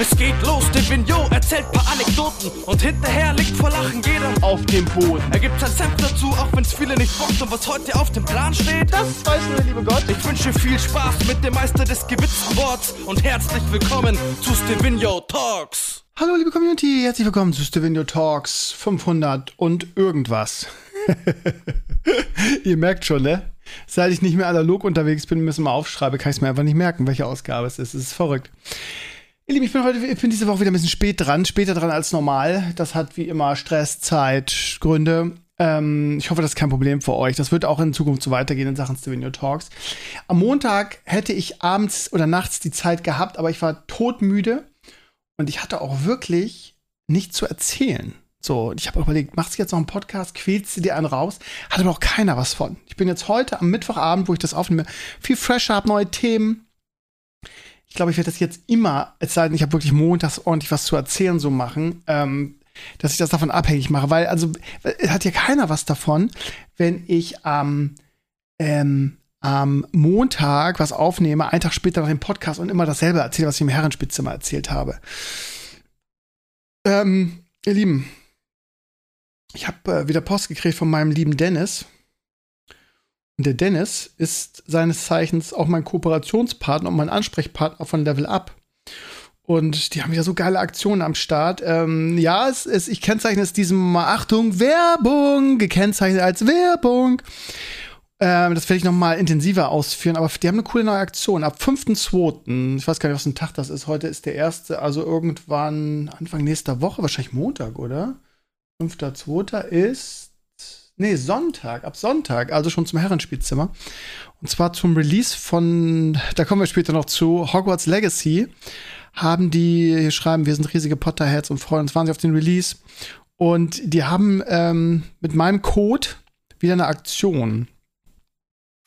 Es geht los, der Vignot erzählt paar Anekdoten und hinterher liegt vor Lachen jeder auf dem Boden. Er gibt sein Senf dazu, auch wenn's viele nicht bockt und was heute auf dem Plan steht. Das weiß nur der liebe Gott. Ich wünsche viel Spaß mit dem Meister des gewitzten Worts und herzlich willkommen zu Stevino Talks. Hallo liebe Community, herzlich willkommen zu Stevino Talks 500 und irgendwas. Ihr merkt schon, ne? Seit ich nicht mehr analog unterwegs bin, müssen wir aufschreibe, kann ich es mir einfach nicht merken, welche Ausgabe es ist. Es ist verrückt. Ihr Lieben, ich bin heute, ich bin diese Woche wieder ein bisschen spät dran, später dran als normal. Das hat wie immer Stress, Zeit, Gründe. Ähm, ich hoffe, das ist kein Problem für euch. Das wird auch in Zukunft so weitergehen in Sachen Stevenio Talks. Am Montag hätte ich abends oder nachts die Zeit gehabt, aber ich war todmüde und ich hatte auch wirklich nichts zu erzählen. So, ich habe überlegt, machst du jetzt noch einen Podcast, quälst du dir einen raus? Hat aber auch keiner was von. Ich bin jetzt heute am Mittwochabend, wo ich das aufnehme, viel fresher, habe neue Themen. Ich glaube, ich werde das jetzt immer, es sei denn, ich habe wirklich montags ordentlich was zu erzählen, so machen, ähm, dass ich das davon abhängig mache. Weil, also, hat ja keiner was davon, wenn ich am, ähm, am Montag was aufnehme, einen Tag später nach dem Podcast und immer dasselbe erzähle, was ich im Herrenspitzzimmer erzählt habe. Ähm, ihr Lieben, ich habe äh, wieder Post gekriegt von meinem lieben Dennis. Der Dennis ist seines Zeichens auch mein Kooperationspartner und mein Ansprechpartner von Level Up. Und die haben ja so geile Aktionen am Start. Ähm, ja, es, es, ich kennzeichne es diesem Mal, Achtung, Werbung, gekennzeichnet als Werbung. Ähm, das werde ich noch mal intensiver ausführen, aber die haben eine coole neue Aktion. Ab 5.2., ich weiß gar nicht, was ein Tag das ist, heute ist der erste, also irgendwann Anfang nächster Woche, wahrscheinlich Montag, oder? 5.2. ist. Nee, Sonntag, ab Sonntag, also schon zum Herrenspielzimmer. Und zwar zum Release von, da kommen wir später noch zu, Hogwarts Legacy. Haben die, hier schreiben, wir sind riesige Potterheads und freuen uns wahnsinnig auf den Release. Und die haben ähm, mit meinem Code wieder eine Aktion.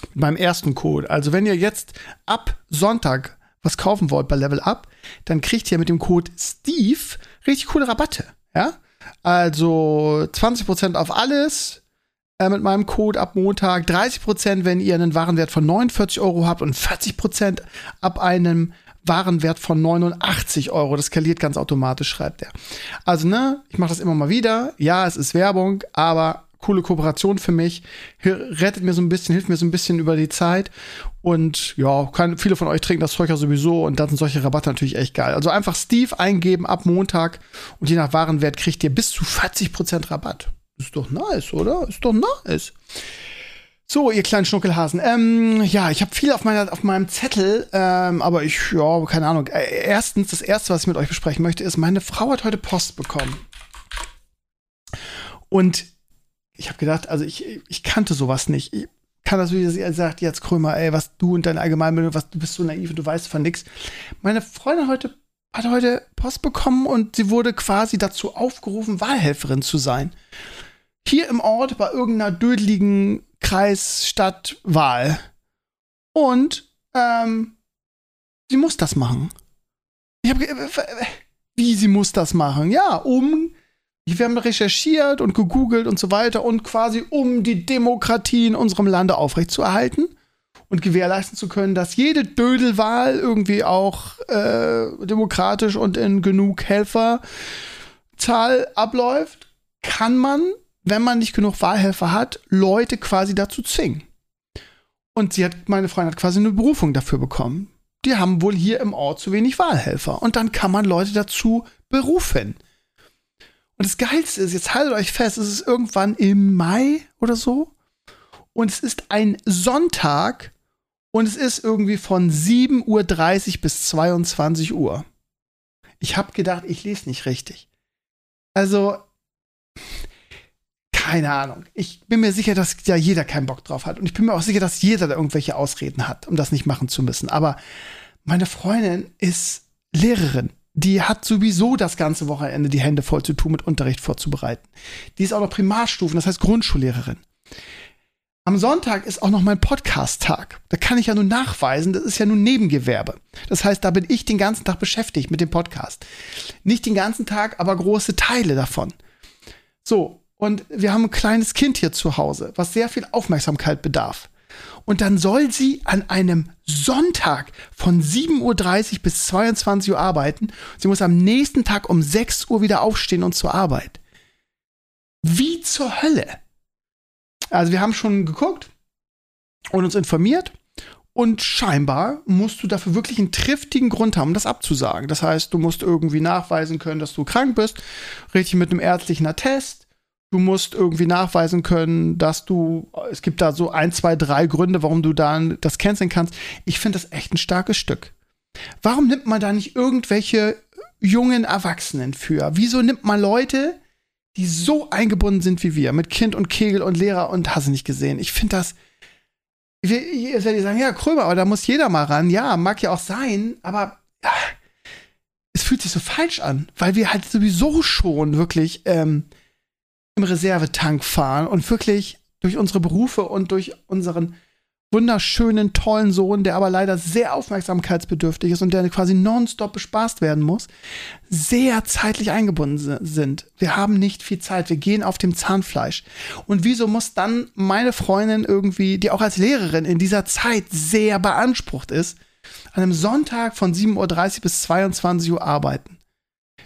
Mit meinem ersten Code. Also, wenn ihr jetzt ab Sonntag was kaufen wollt bei Level Up, dann kriegt ihr mit dem Code Steve richtig coole Rabatte. Ja? Also 20% auf alles äh, mit meinem Code ab Montag, 30%, wenn ihr einen Warenwert von 49 Euro habt und 40% ab einem Warenwert von 89 Euro. Das skaliert ganz automatisch, schreibt er. Also, ne, ich mache das immer mal wieder. Ja, es ist Werbung, aber coole Kooperation für mich. Rettet mir so ein bisschen, hilft mir so ein bisschen über die Zeit. Und ja, kann, viele von euch trinken das Zeug ja sowieso und dann sind solche Rabatte natürlich echt geil. Also einfach Steve eingeben ab Montag und je nach Warenwert kriegt ihr bis zu 40% Rabatt. Ist doch nice, oder? Ist doch nice. So, ihr kleinen Schnuckelhasen. Ähm, ja, ich habe viel auf, meiner, auf meinem Zettel, ähm, aber ich, ja, keine Ahnung. Erstens, das erste, was ich mit euch besprechen möchte, ist, meine Frau hat heute Post bekommen. Und ich habe gedacht, also ich, ich kannte sowas nicht. Ich kann das, wie sie sagt, jetzt Krömer, ey, was du und deine Allgemeinbildung, was du bist so naiv und du weißt von nix. Meine Freundin heute hat heute Post bekommen und sie wurde quasi dazu aufgerufen, Wahlhelferin zu sein. Hier im Ort bei irgendeiner dödeligen Kreisstadtwahl. Und ähm, sie muss das machen. Ich habe wie sie muss das machen? Ja, um wir haben recherchiert und gegoogelt und so weiter und quasi um die Demokratie in unserem Lande aufrechtzuerhalten und gewährleisten zu können, dass jede Dödelwahl irgendwie auch äh, demokratisch und in genug Helferzahl abläuft, kann man, wenn man nicht genug Wahlhelfer hat, Leute quasi dazu zwingen. Und sie hat, meine Freundin hat quasi eine Berufung dafür bekommen. Die haben wohl hier im Ort zu wenig Wahlhelfer. Und dann kann man Leute dazu berufen. Und das Geilste ist, jetzt haltet euch fest, es ist irgendwann im Mai oder so. Und es ist ein Sonntag und es ist irgendwie von 7.30 Uhr bis 22 Uhr. Ich habe gedacht, ich lese nicht richtig. Also, keine Ahnung. Ich bin mir sicher, dass ja jeder keinen Bock drauf hat. Und ich bin mir auch sicher, dass jeder da irgendwelche Ausreden hat, um das nicht machen zu müssen. Aber meine Freundin ist Lehrerin die hat sowieso das ganze Wochenende die Hände voll zu tun, mit Unterricht vorzubereiten. Die ist auch noch Primarstufen, das heißt Grundschullehrerin. Am Sonntag ist auch noch mein Podcast-Tag. Da kann ich ja nur nachweisen, das ist ja nun Nebengewerbe. Das heißt, da bin ich den ganzen Tag beschäftigt mit dem Podcast. Nicht den ganzen Tag, aber große Teile davon. So, und wir haben ein kleines Kind hier zu Hause, was sehr viel Aufmerksamkeit bedarf. Und dann soll sie an einem Sonntag von 7.30 Uhr bis 22 Uhr arbeiten. Sie muss am nächsten Tag um 6 Uhr wieder aufstehen und zur Arbeit. Wie zur Hölle? Also wir haben schon geguckt und uns informiert. Und scheinbar musst du dafür wirklich einen triftigen Grund haben, das abzusagen. Das heißt, du musst irgendwie nachweisen können, dass du krank bist, richtig mit einem ärztlichen Attest. Du musst irgendwie nachweisen können, dass du, es gibt da so ein, zwei, drei Gründe, warum du dann das canceln kannst. Ich finde das echt ein starkes Stück. Warum nimmt man da nicht irgendwelche jungen Erwachsenen für? Wieso nimmt man Leute, die so eingebunden sind wie wir, mit Kind und Kegel und Lehrer und hast nicht gesehen? Ich finde das, Jetzt werdet ihr sagen, ja, Krömer, aber da muss jeder mal ran. Ja, mag ja auch sein, aber ja, es fühlt sich so falsch an, weil wir halt sowieso schon wirklich ähm, im Reservetank fahren und wirklich durch unsere Berufe und durch unseren wunderschönen, tollen Sohn, der aber leider sehr aufmerksamkeitsbedürftig ist und der quasi nonstop bespaßt werden muss, sehr zeitlich eingebunden sind. Wir haben nicht viel Zeit, wir gehen auf dem Zahnfleisch. Und wieso muss dann meine Freundin irgendwie, die auch als Lehrerin in dieser Zeit sehr beansprucht ist, an einem Sonntag von 7.30 Uhr bis 22 Uhr arbeiten?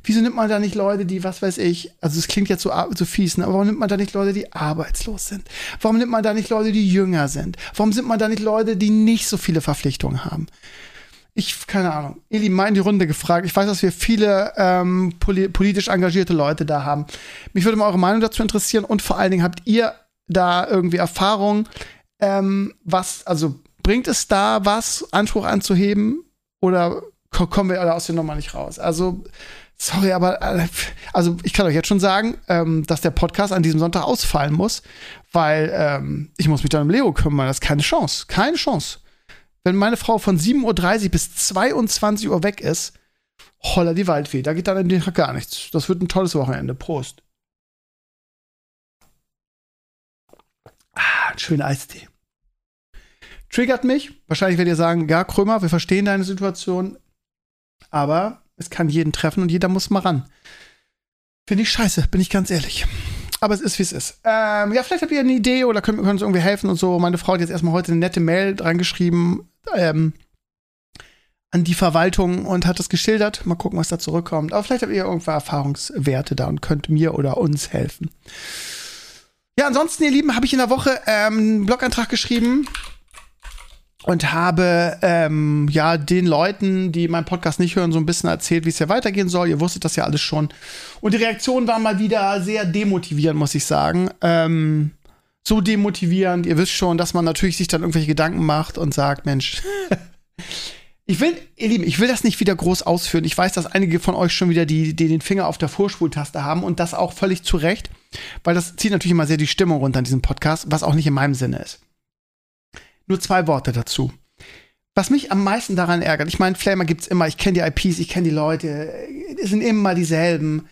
Wieso nimmt man da nicht Leute, die, was weiß ich, also es klingt jetzt so, so fies, ne? aber warum nimmt man da nicht Leute, die arbeitslos sind? Warum nimmt man da nicht Leute, die jünger sind? Warum sind man da nicht Leute, die nicht so viele Verpflichtungen haben? Ich, keine Ahnung. Eli mal in die Runde gefragt. Ich weiß, dass wir viele ähm, poli politisch engagierte Leute da haben. Mich würde mal eure Meinung dazu interessieren und vor allen Dingen habt ihr da irgendwie Erfahrung, ähm, was, also bringt es da was, Anspruch anzuheben oder kommen wir alle aus der Nummer nicht raus? Also Sorry, aber äh, also ich kann euch jetzt schon sagen, ähm, dass der Podcast an diesem Sonntag ausfallen muss, weil ähm, ich muss mich dann um Leo kümmern. Das ist keine Chance. Keine Chance. Wenn meine Frau von 7.30 Uhr bis 22 Uhr weg ist, holla die Waldfee. Da geht dann in den Tag gar nichts. Das wird ein tolles Wochenende. Prost. Ah, ein schöner Eistee. Triggert mich. Wahrscheinlich werdet ihr sagen, ja, Krömer, wir verstehen deine Situation. Aber es kann jeden treffen und jeder muss mal ran. Finde ich scheiße, bin ich ganz ehrlich. Aber es ist, wie es ist. Ähm, ja, vielleicht habt ihr eine Idee oder könnt, könnt uns irgendwie helfen und so. Meine Frau hat jetzt erstmal heute eine nette Mail dran geschrieben ähm, an die Verwaltung und hat das geschildert. Mal gucken, was da zurückkommt. Aber vielleicht habt ihr irgendwo Erfahrungswerte da und könnt mir oder uns helfen. Ja, ansonsten, ihr Lieben, habe ich in der Woche ähm, einen Blogantrag geschrieben und habe ähm, ja den Leuten, die meinen Podcast nicht hören, so ein bisschen erzählt, wie es ja weitergehen soll. Ihr wusstet das ja alles schon. Und die Reaktionen waren mal wieder sehr demotivierend, muss ich sagen. Ähm, so demotivierend. Ihr wisst schon, dass man natürlich sich dann irgendwelche Gedanken macht und sagt, Mensch. ich will, ihr Lieben, ich will das nicht wieder groß ausführen. Ich weiß, dass einige von euch schon wieder die, die den Finger auf der Vorspultaste haben und das auch völlig zu Recht, weil das zieht natürlich immer sehr die Stimmung runter in diesem Podcast, was auch nicht in meinem Sinne ist. Nur zwei Worte dazu. Was mich am meisten daran ärgert, ich meine, Flamer gibt's immer, ich kenne die IPs, ich kenne die Leute, es sind immer dieselben,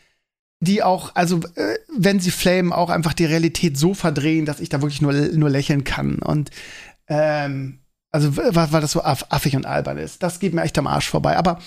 die auch, also äh, wenn sie flamen, auch einfach die Realität so verdrehen, dass ich da wirklich nur, nur lächeln kann. Und ähm, also weil, das so aff affig und albern ist. Das geht mir echt am Arsch vorbei. Aber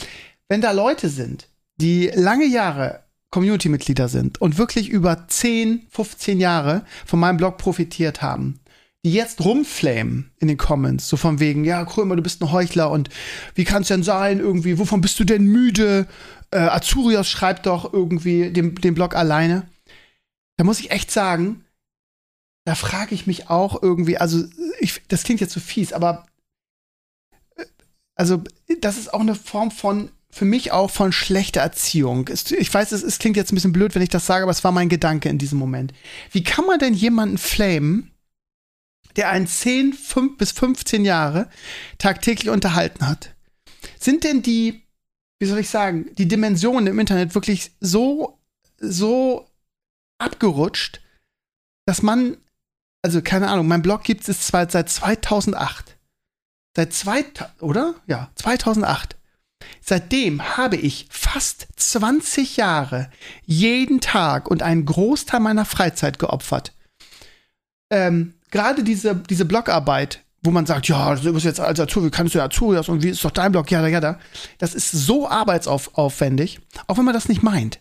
wenn da Leute sind, die lange Jahre Community-Mitglieder sind und wirklich über 10, 15 Jahre von meinem Blog profitiert haben, die jetzt rumflamen in den Comments, so von wegen, ja, Krömer, du bist ein Heuchler und wie kann es denn sein, irgendwie, wovon bist du denn müde? Äh, Azurias schreibt doch irgendwie den, den Blog alleine. Da muss ich echt sagen, da frage ich mich auch irgendwie, also ich, das klingt jetzt so fies, aber äh, also das ist auch eine Form von für mich auch von schlechter Erziehung. Ich weiß, es, es, klingt jetzt ein bisschen blöd, wenn ich das sage, aber es war mein Gedanke in diesem Moment. Wie kann man denn jemanden flamen, der einen 10 5 bis 15 Jahre tagtäglich unterhalten hat. Sind denn die, wie soll ich sagen, die Dimensionen im Internet wirklich so, so abgerutscht, dass man, also keine Ahnung, mein Blog gibt es seit 2008. Seit zwei, oder? Ja, 2008. Seitdem habe ich fast 20 Jahre jeden Tag und einen Großteil meiner Freizeit geopfert. Ähm, gerade diese, diese Blogarbeit, wo man sagt, ja, du bist jetzt als Azubi, kannst du ja Azurias und wie ist doch dein Blog, ja, ja, da. Das ist so arbeitsaufwendig, auch wenn man das nicht meint.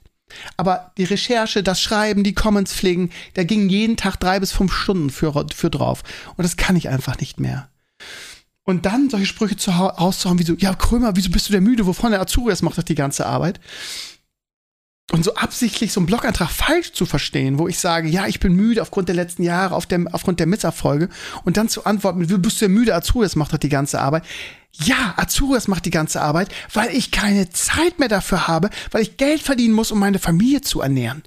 Aber die Recherche, das Schreiben, die Comments pflegen, da gingen jeden Tag drei bis fünf Stunden für, für drauf. Und das kann ich einfach nicht mehr. Und dann solche Sprüche zu rauszuhauen, wie so, ja, Krömer, wieso bist du der müde? Wovon der Azurias macht doch die ganze Arbeit. Und so absichtlich so einen Blogantrag falsch zu verstehen, wo ich sage, ja, ich bin müde aufgrund der letzten Jahre, auf dem, aufgrund der Misserfolge. Und dann zu antworten bist du der müde? Azurias macht doch die ganze Arbeit. Ja, Azurias macht die ganze Arbeit, weil ich keine Zeit mehr dafür habe, weil ich Geld verdienen muss, um meine Familie zu ernähren.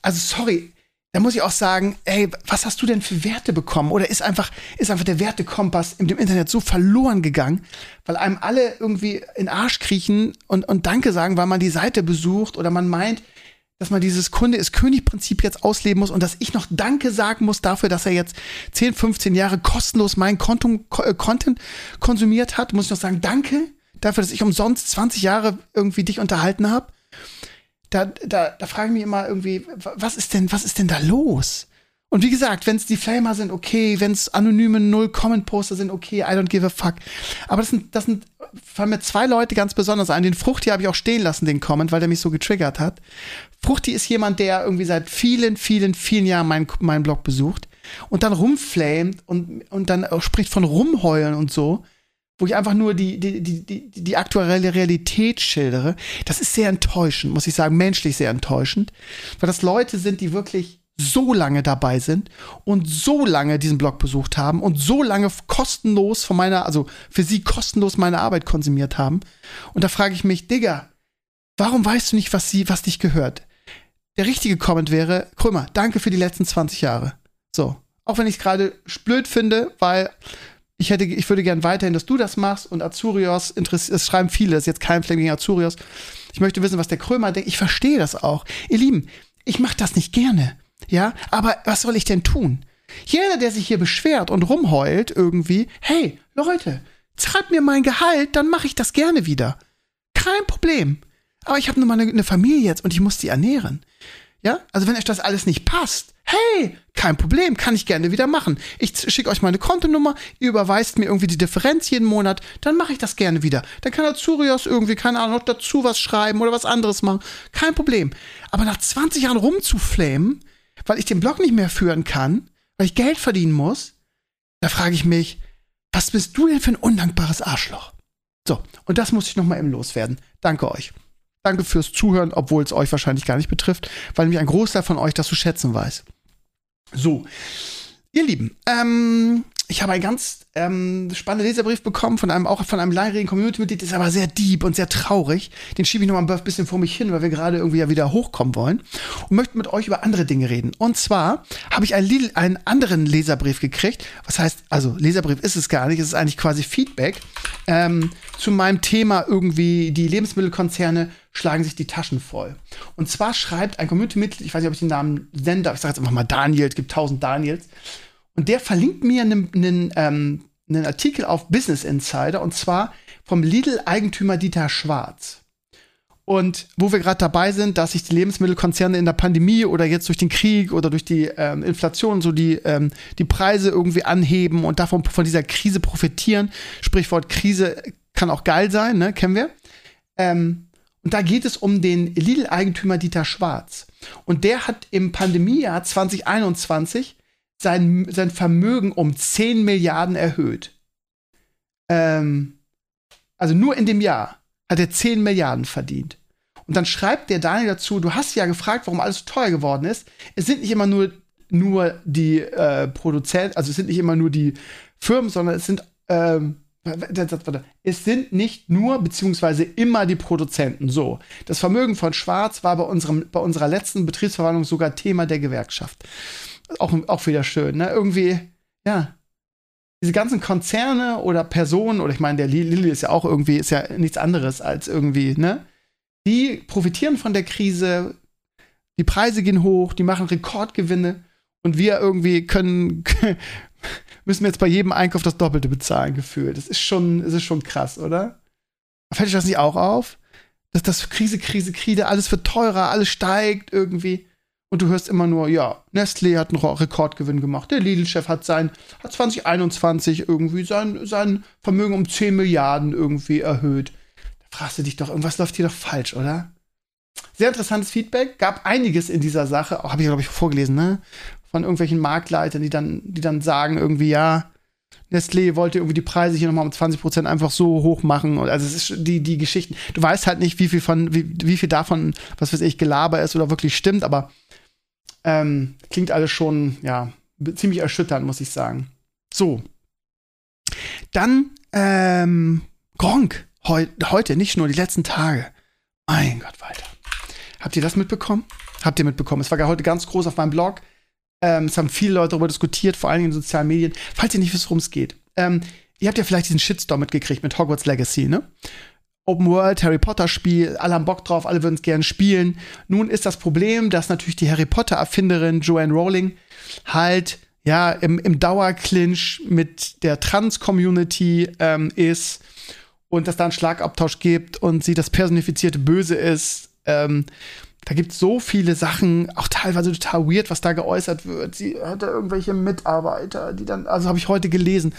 Also sorry, da muss ich auch sagen, ey, was hast du denn für Werte bekommen? Oder ist einfach, ist einfach der Wertekompass im Internet so verloren gegangen, weil einem alle irgendwie in Arsch kriechen und, und Danke sagen, weil man die Seite besucht oder man meint, dass man dieses Kunde ist König-Prinzip jetzt ausleben muss und dass ich noch Danke sagen muss dafür, dass er jetzt 10, 15 Jahre kostenlos meinen Kontum, äh, Content konsumiert hat, muss ich noch sagen, danke dafür, dass ich umsonst 20 Jahre irgendwie dich unterhalten habe da, da, da frage ich mich immer irgendwie, was ist denn, was ist denn da los? Und wie gesagt, wenn es die Flamer sind, okay, wenn es anonyme Null-Comment-Poster sind, okay, I don't give a fuck. Aber das sind, das sind, fallen mir zwei Leute ganz besonders ein. Den Fruchti habe ich auch stehen lassen, den Comment, weil der mich so getriggert hat. Fruchti ist jemand, der irgendwie seit vielen, vielen, vielen Jahren meinen mein Blog besucht und dann rumflamet und, und dann spricht von rumheulen und so wo ich einfach nur die, die, die, die, die aktuelle Realität schildere, das ist sehr enttäuschend, muss ich sagen, menschlich sehr enttäuschend, weil das Leute sind, die wirklich so lange dabei sind und so lange diesen Blog besucht haben und so lange kostenlos von meiner, also für sie kostenlos meine Arbeit konsumiert haben. Und da frage ich mich, Digga, warum weißt du nicht, was sie, was dich gehört? Der richtige Comment wäre, Krömer, danke für die letzten 20 Jahre. So. Auch wenn ich es gerade blöd finde, weil ich hätte, ich würde gern weiterhin, dass du das machst und Azurios interessiert, es schreiben viele, das ist jetzt kein Flame gegen Azurios. Ich möchte wissen, was der Krömer denkt. Ich verstehe das auch. Ihr Lieben, ich mache das nicht gerne. Ja, aber was soll ich denn tun? Jeder, der sich hier beschwert und rumheult irgendwie, hey, Leute, zahlt mir mein Gehalt, dann mache ich das gerne wieder. Kein Problem. Aber ich habe nur mal eine, eine Familie jetzt und ich muss die ernähren. Ja, also wenn euch das alles nicht passt, hey, kein Problem, kann ich gerne wieder machen. Ich schicke euch meine Kontonummer, ihr überweist mir irgendwie die Differenz jeden Monat, dann mache ich das gerne wieder. Dann kann Azurios irgendwie, keine Ahnung, noch dazu was schreiben oder was anderes machen. Kein Problem. Aber nach 20 Jahren rumzuflamen, weil ich den Blog nicht mehr führen kann, weil ich Geld verdienen muss, da frage ich mich, was bist du denn für ein undankbares Arschloch? So, und das muss ich noch mal eben loswerden. Danke euch. Danke fürs Zuhören, obwohl es euch wahrscheinlich gar nicht betrifft, weil nämlich ein Großteil von euch das zu schätzen weiß. So, ihr Lieben, ähm, ich habe einen ganz ähm, spannenden Leserbrief bekommen von einem auch von einem langjährigen Community-Mitglied, ist aber sehr deep und sehr traurig. Den schiebe ich noch mal ein bisschen vor mich hin, weil wir gerade irgendwie ja wieder hochkommen wollen und möchte mit euch über andere Dinge reden. Und zwar habe ich einen, einen anderen Leserbrief gekriegt. Was heißt, also Leserbrief ist es gar nicht, es ist eigentlich quasi Feedback ähm, zu meinem Thema irgendwie die Lebensmittelkonzerne schlagen sich die Taschen voll. Und zwar schreibt ein Community-Mitglied, ich weiß nicht, ob ich den Namen nennen darf, ich sage jetzt einfach mal Daniel, es gibt tausend Daniels, und der verlinkt mir einen, einen, ähm, Artikel auf Business Insider und zwar vom Lidl-Eigentümer Dieter Schwarz. Und wo wir gerade dabei sind, dass sich die Lebensmittelkonzerne in der Pandemie oder jetzt durch den Krieg oder durch die ähm, Inflation so die, ähm, die Preise irgendwie anheben und davon von dieser Krise profitieren. Sprichwort Krise kann auch geil sein, ne? Kennen wir. Ähm, und da geht es um den Lidl-Eigentümer Dieter Schwarz. Und der hat im Pandemiejahr 2021 sein, sein Vermögen um 10 Milliarden erhöht. Ähm, also nur in dem Jahr hat er 10 Milliarden verdient. Und dann schreibt der Daniel dazu, du hast ja gefragt, warum alles so teuer geworden ist. Es sind nicht immer nur, nur die äh, Produzenten, also es sind nicht immer nur die Firmen, sondern es sind, ähm, es sind nicht nur beziehungsweise immer die Produzenten. So, das Vermögen von Schwarz war bei, unserem, bei unserer letzten Betriebsverwaltung sogar Thema der Gewerkschaft auch, auch wieder schön, ne? Irgendwie, ja. Diese ganzen Konzerne oder Personen, oder ich meine, der Lilly ist ja auch irgendwie, ist ja nichts anderes als irgendwie, ne? Die profitieren von der Krise, die Preise gehen hoch, die machen Rekordgewinne und wir irgendwie können, müssen wir jetzt bei jedem Einkauf das Doppelte bezahlen, gefühlt. Das ist schon, das ist schon krass, oder? Fällt euch das nicht auch auf? Dass das Krise, Krise, Krise, alles wird teurer, alles steigt irgendwie. Und du hörst immer nur, ja, Nestlé hat einen Rekordgewinn gemacht, der Lidl-Chef hat sein, hat 2021 irgendwie sein, sein Vermögen um 10 Milliarden irgendwie erhöht. Da fragst du dich doch, irgendwas läuft hier doch falsch, oder? Sehr interessantes Feedback, gab einiges in dieser Sache, habe ich, glaube ich, vorgelesen, ne? Von irgendwelchen Marktleitern, die dann, die dann sagen, irgendwie, ja, Nestlé wollte irgendwie die Preise hier nochmal um 20 Prozent einfach so hoch machen. Also es ist die, die Geschichten. Du weißt halt nicht, wie viel von, wie, wie viel davon, was weiß ich, Gelaber ist oder wirklich stimmt, aber ähm, klingt alles schon, ja, ziemlich erschütternd, muss ich sagen. So. Dann, ähm, Gronk. Heu heute, nicht nur die letzten Tage. Mein Gott, weiter. Habt ihr das mitbekommen? Habt ihr mitbekommen? Es war heute ganz groß auf meinem Blog. Ähm, es haben viele Leute darüber diskutiert, vor allem in sozialen Medien. Falls ihr nicht wisst, worum es geht. Ähm, ihr habt ja vielleicht diesen Shitstorm mitgekriegt mit Hogwarts Legacy, ne? Open World, Harry Potter Spiel, alle haben Bock drauf, alle würden es gerne spielen. Nun ist das Problem, dass natürlich die Harry Potter Erfinderin Joanne Rowling halt ja im, im Dauerclinch mit der Trans-Community ähm, ist und dass da einen Schlagabtausch gibt und sie das personifizierte Böse ist. Ähm, da gibt es so viele Sachen, auch teilweise total weird, was da geäußert wird. Sie hatte irgendwelche Mitarbeiter, die dann, also habe ich heute gelesen.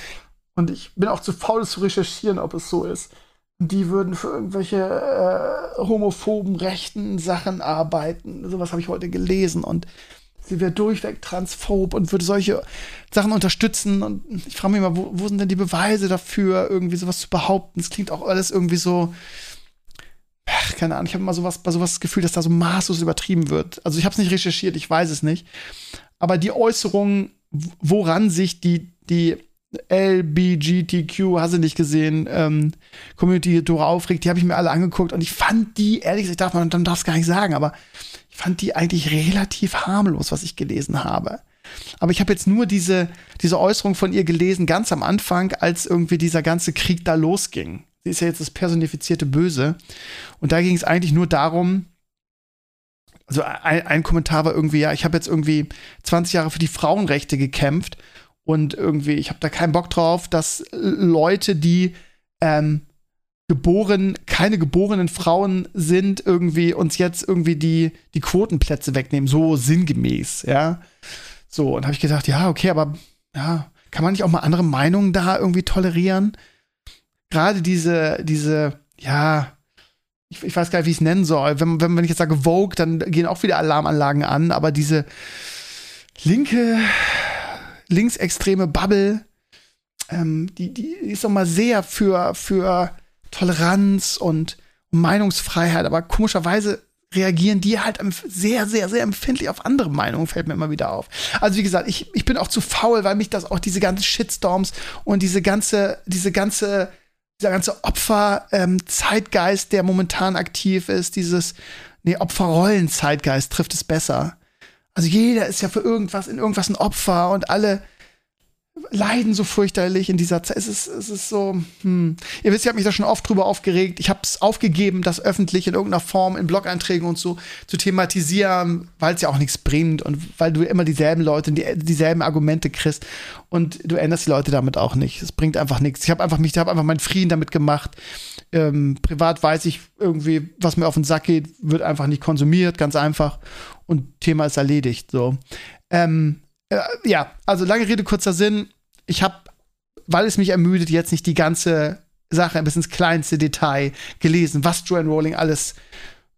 Und ich bin auch zu faul zu recherchieren, ob es so ist. Die würden für irgendwelche äh, homophoben, rechten Sachen arbeiten. Sowas habe ich heute gelesen. Und sie wäre durchweg transphob und würde solche Sachen unterstützen. Und ich frage mich mal, wo, wo sind denn die Beweise dafür, irgendwie sowas zu behaupten? Es klingt auch alles irgendwie so ach, keine Ahnung, ich habe immer sowas, bei sowas das Gefühl, dass da so maßlos übertrieben wird. Also ich habe es nicht recherchiert, ich weiß es nicht. Aber die Äußerung, woran sich die, die LBGTQ, hast du nicht gesehen, ähm, Community Tore aufregt, die habe ich mir alle angeguckt und ich fand die, ehrlich gesagt, darf man, darf es gar nicht sagen, aber ich fand die eigentlich relativ harmlos, was ich gelesen habe. Aber ich habe jetzt nur diese, diese Äußerung von ihr gelesen, ganz am Anfang, als irgendwie dieser ganze Krieg da losging. Sie ist ja jetzt das personifizierte Böse. Und da ging es eigentlich nur darum, also ein, ein, Kommentar war irgendwie, ja, ich habe jetzt irgendwie 20 Jahre für die Frauenrechte gekämpft und irgendwie, ich habe da keinen Bock drauf, dass Leute, die ähm, geboren, keine geborenen Frauen sind, irgendwie uns jetzt irgendwie die, die Quotenplätze wegnehmen, so sinngemäß, ja. So, und habe ich gedacht, ja, okay, aber ja, kann man nicht auch mal andere Meinungen da irgendwie tolerieren? gerade diese, diese, ja, ich, ich, weiß gar nicht, wie ich es nennen soll. Wenn, wenn, wenn ich jetzt sage Vogue, dann gehen auch wieder Alarmanlagen an, aber diese linke, linksextreme Bubble, ähm, die, die ist doch mal sehr für, für Toleranz und Meinungsfreiheit, aber komischerweise reagieren die halt sehr, sehr, sehr empfindlich auf andere Meinungen, fällt mir immer wieder auf. Also wie gesagt, ich, ich bin auch zu faul, weil mich das auch diese ganzen Shitstorms und diese ganze, diese ganze dieser ganze Opfer-Zeitgeist, ähm, der momentan aktiv ist, dieses, nee, Opferrollen-Zeitgeist trifft es besser. Also jeder ist ja für irgendwas, in irgendwas ein Opfer und alle leiden so fürchterlich in dieser Zeit. Es ist, es ist so, hm. Ihr wisst, ich habe mich da schon oft drüber aufgeregt. Ich habe es aufgegeben, das öffentlich in irgendeiner Form in Blog-Einträgen und so zu thematisieren, weil es ja auch nichts bringt und weil du immer dieselben Leute, die, dieselben Argumente kriegst und du änderst die Leute damit auch nicht. Es bringt einfach nichts. Ich habe einfach mich, habe einfach meinen Frieden damit gemacht. Ähm, privat weiß ich irgendwie, was mir auf den Sack geht, wird einfach nicht konsumiert, ganz einfach. Und Thema ist erledigt. So. Ähm, äh, ja, also lange Rede, kurzer Sinn. Ich habe, weil es mich ermüdet, jetzt nicht die ganze Sache bis ins kleinste Detail gelesen, was Joanne Rowling alles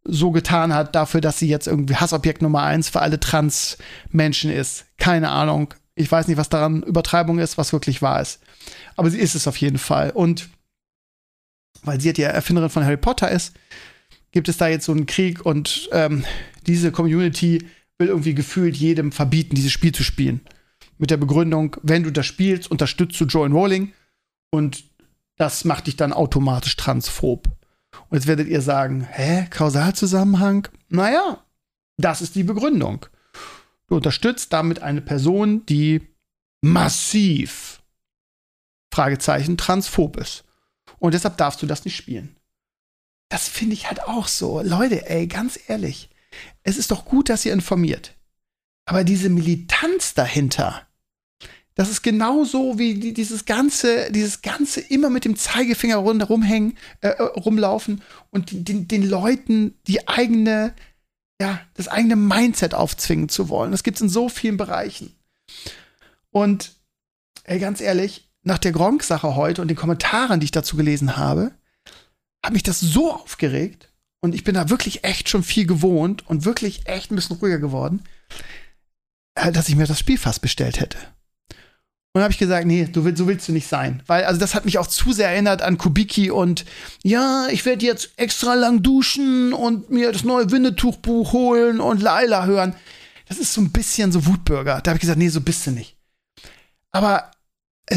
so getan hat dafür, dass sie jetzt irgendwie Hassobjekt Nummer eins für alle Trans-Menschen ist. Keine Ahnung. Ich weiß nicht, was daran Übertreibung ist, was wirklich wahr ist. Aber sie ist es auf jeden Fall. Und weil sie ja Erfinderin von Harry Potter ist, gibt es da jetzt so einen Krieg und ähm, diese Community will irgendwie gefühlt jedem verbieten, dieses Spiel zu spielen. Mit der Begründung, wenn du das spielst, unterstützt du Joan Rowling und das macht dich dann automatisch transphob. Und jetzt werdet ihr sagen, hä, Kausalzusammenhang? Naja, das ist die Begründung. Du unterstützt damit eine Person, die massiv, Fragezeichen, transphob ist. Und deshalb darfst du das nicht spielen. Das finde ich halt auch so. Leute, ey, ganz ehrlich es ist doch gut, dass ihr informiert. Aber diese Militanz dahinter, das ist genauso wie dieses ganze, dieses ganze immer mit dem Zeigefinger rumhängen, äh, äh, rumlaufen und den, den Leuten die eigene, ja, das eigene Mindset aufzwingen zu wollen. Das gibt es in so vielen Bereichen. Und ey, ganz ehrlich, nach der Gronk-Sache heute und den Kommentaren, die ich dazu gelesen habe, hat mich das so aufgeregt, und ich bin da wirklich echt schon viel gewohnt und wirklich echt ein bisschen ruhiger geworden, äh, dass ich mir das Spiel fast bestellt hätte. Und habe ich gesagt, nee, du willst, so willst du nicht sein. Weil, also das hat mich auch zu sehr erinnert an Kubiki und ja, ich werde jetzt extra lang duschen und mir das neue Winnetuchbuch holen und Laila hören. Das ist so ein bisschen so Wutbürger. Da habe ich gesagt, nee, so bist du nicht. Aber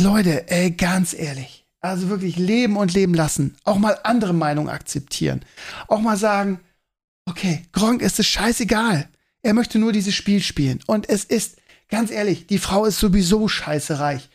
Leute, ey, ganz ehrlich. Also wirklich leben und leben lassen. Auch mal andere Meinungen akzeptieren. Auch mal sagen, okay, Gronk ist es scheißegal. Er möchte nur dieses Spiel spielen. Und es ist ganz ehrlich, die Frau ist sowieso scheiße reich.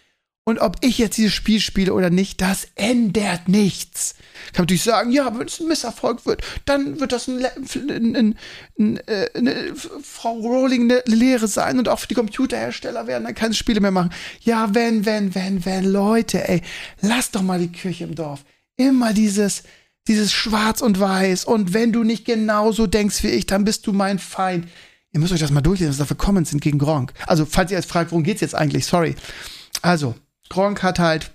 Und ob ich jetzt dieses Spiel spiele oder nicht, das ändert nichts. Ich kann natürlich sagen, ja, wenn es ein Misserfolg wird, dann wird das ein, ein, ein, äh, eine Frau Rowling eine Lehre sein und auch für die Computerhersteller werden dann keine Spiele mehr machen. Ja, wenn, wenn, wenn, wenn, Leute, ey, lass doch mal die Kirche im Dorf. Immer dieses, dieses Schwarz und Weiß. Und wenn du nicht genauso denkst wie ich, dann bist du mein Feind. Ihr müsst euch das mal durchlesen, was da für Comments sind gegen Gronk. Also, falls ihr jetzt fragt, worum geht's jetzt eigentlich? Sorry. Also, Gronk hat halt,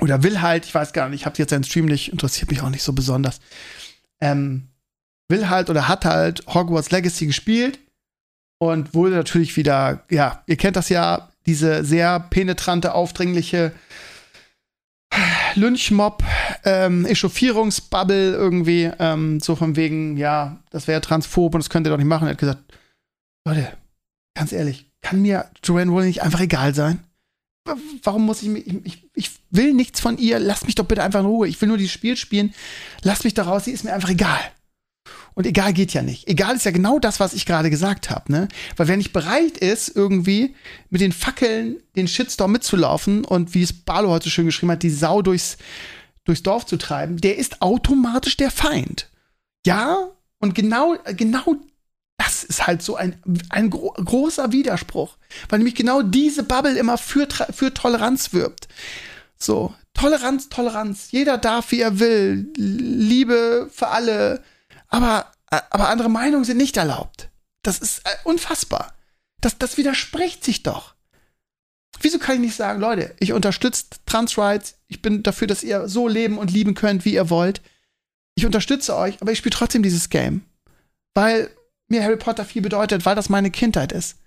oder will halt, ich weiß gar nicht, ich habe jetzt seinen Stream nicht, interessiert mich auch nicht so besonders, ähm, will halt oder hat halt Hogwarts Legacy gespielt und wurde natürlich wieder, ja, ihr kennt das ja, diese sehr penetrante, aufdringliche Lynchmob, ähm, Echauffierungsbubble irgendwie, ähm, so von wegen, ja, das wäre transphob und das könnt ihr doch nicht machen. Er hat gesagt, Leute, ganz ehrlich, kann mir Joanne Rowling nicht einfach egal sein? Warum muss ich mich, ich, ich will nichts von ihr, lasst mich doch bitte einfach in Ruhe. Ich will nur dieses Spiel spielen, lasst mich da raus, sie ist mir einfach egal. Und egal geht ja nicht. Egal ist ja genau das, was ich gerade gesagt habe, ne? Weil wer nicht bereit ist, irgendwie mit den Fackeln den Shitstorm mitzulaufen und wie es Barlo heute schön geschrieben hat, die Sau durchs, durchs Dorf zu treiben, der ist automatisch der Feind. Ja, und genau, genau das ist halt so ein, ein gro großer Widerspruch, weil nämlich genau diese Bubble immer für, für Toleranz wirbt. So, Toleranz, Toleranz. Jeder darf, wie er will. Liebe für alle aber, aber andere Meinungen sind nicht erlaubt. Das ist äh, unfassbar. Das, das widerspricht sich doch. Wieso kann ich nicht sagen, Leute, ich unterstütze Trans Rights, ich bin dafür, dass ihr so leben und lieben könnt, wie ihr wollt. Ich unterstütze euch, aber ich spiele trotzdem dieses Game. Weil mir Harry Potter viel bedeutet, weil das meine Kindheit ist.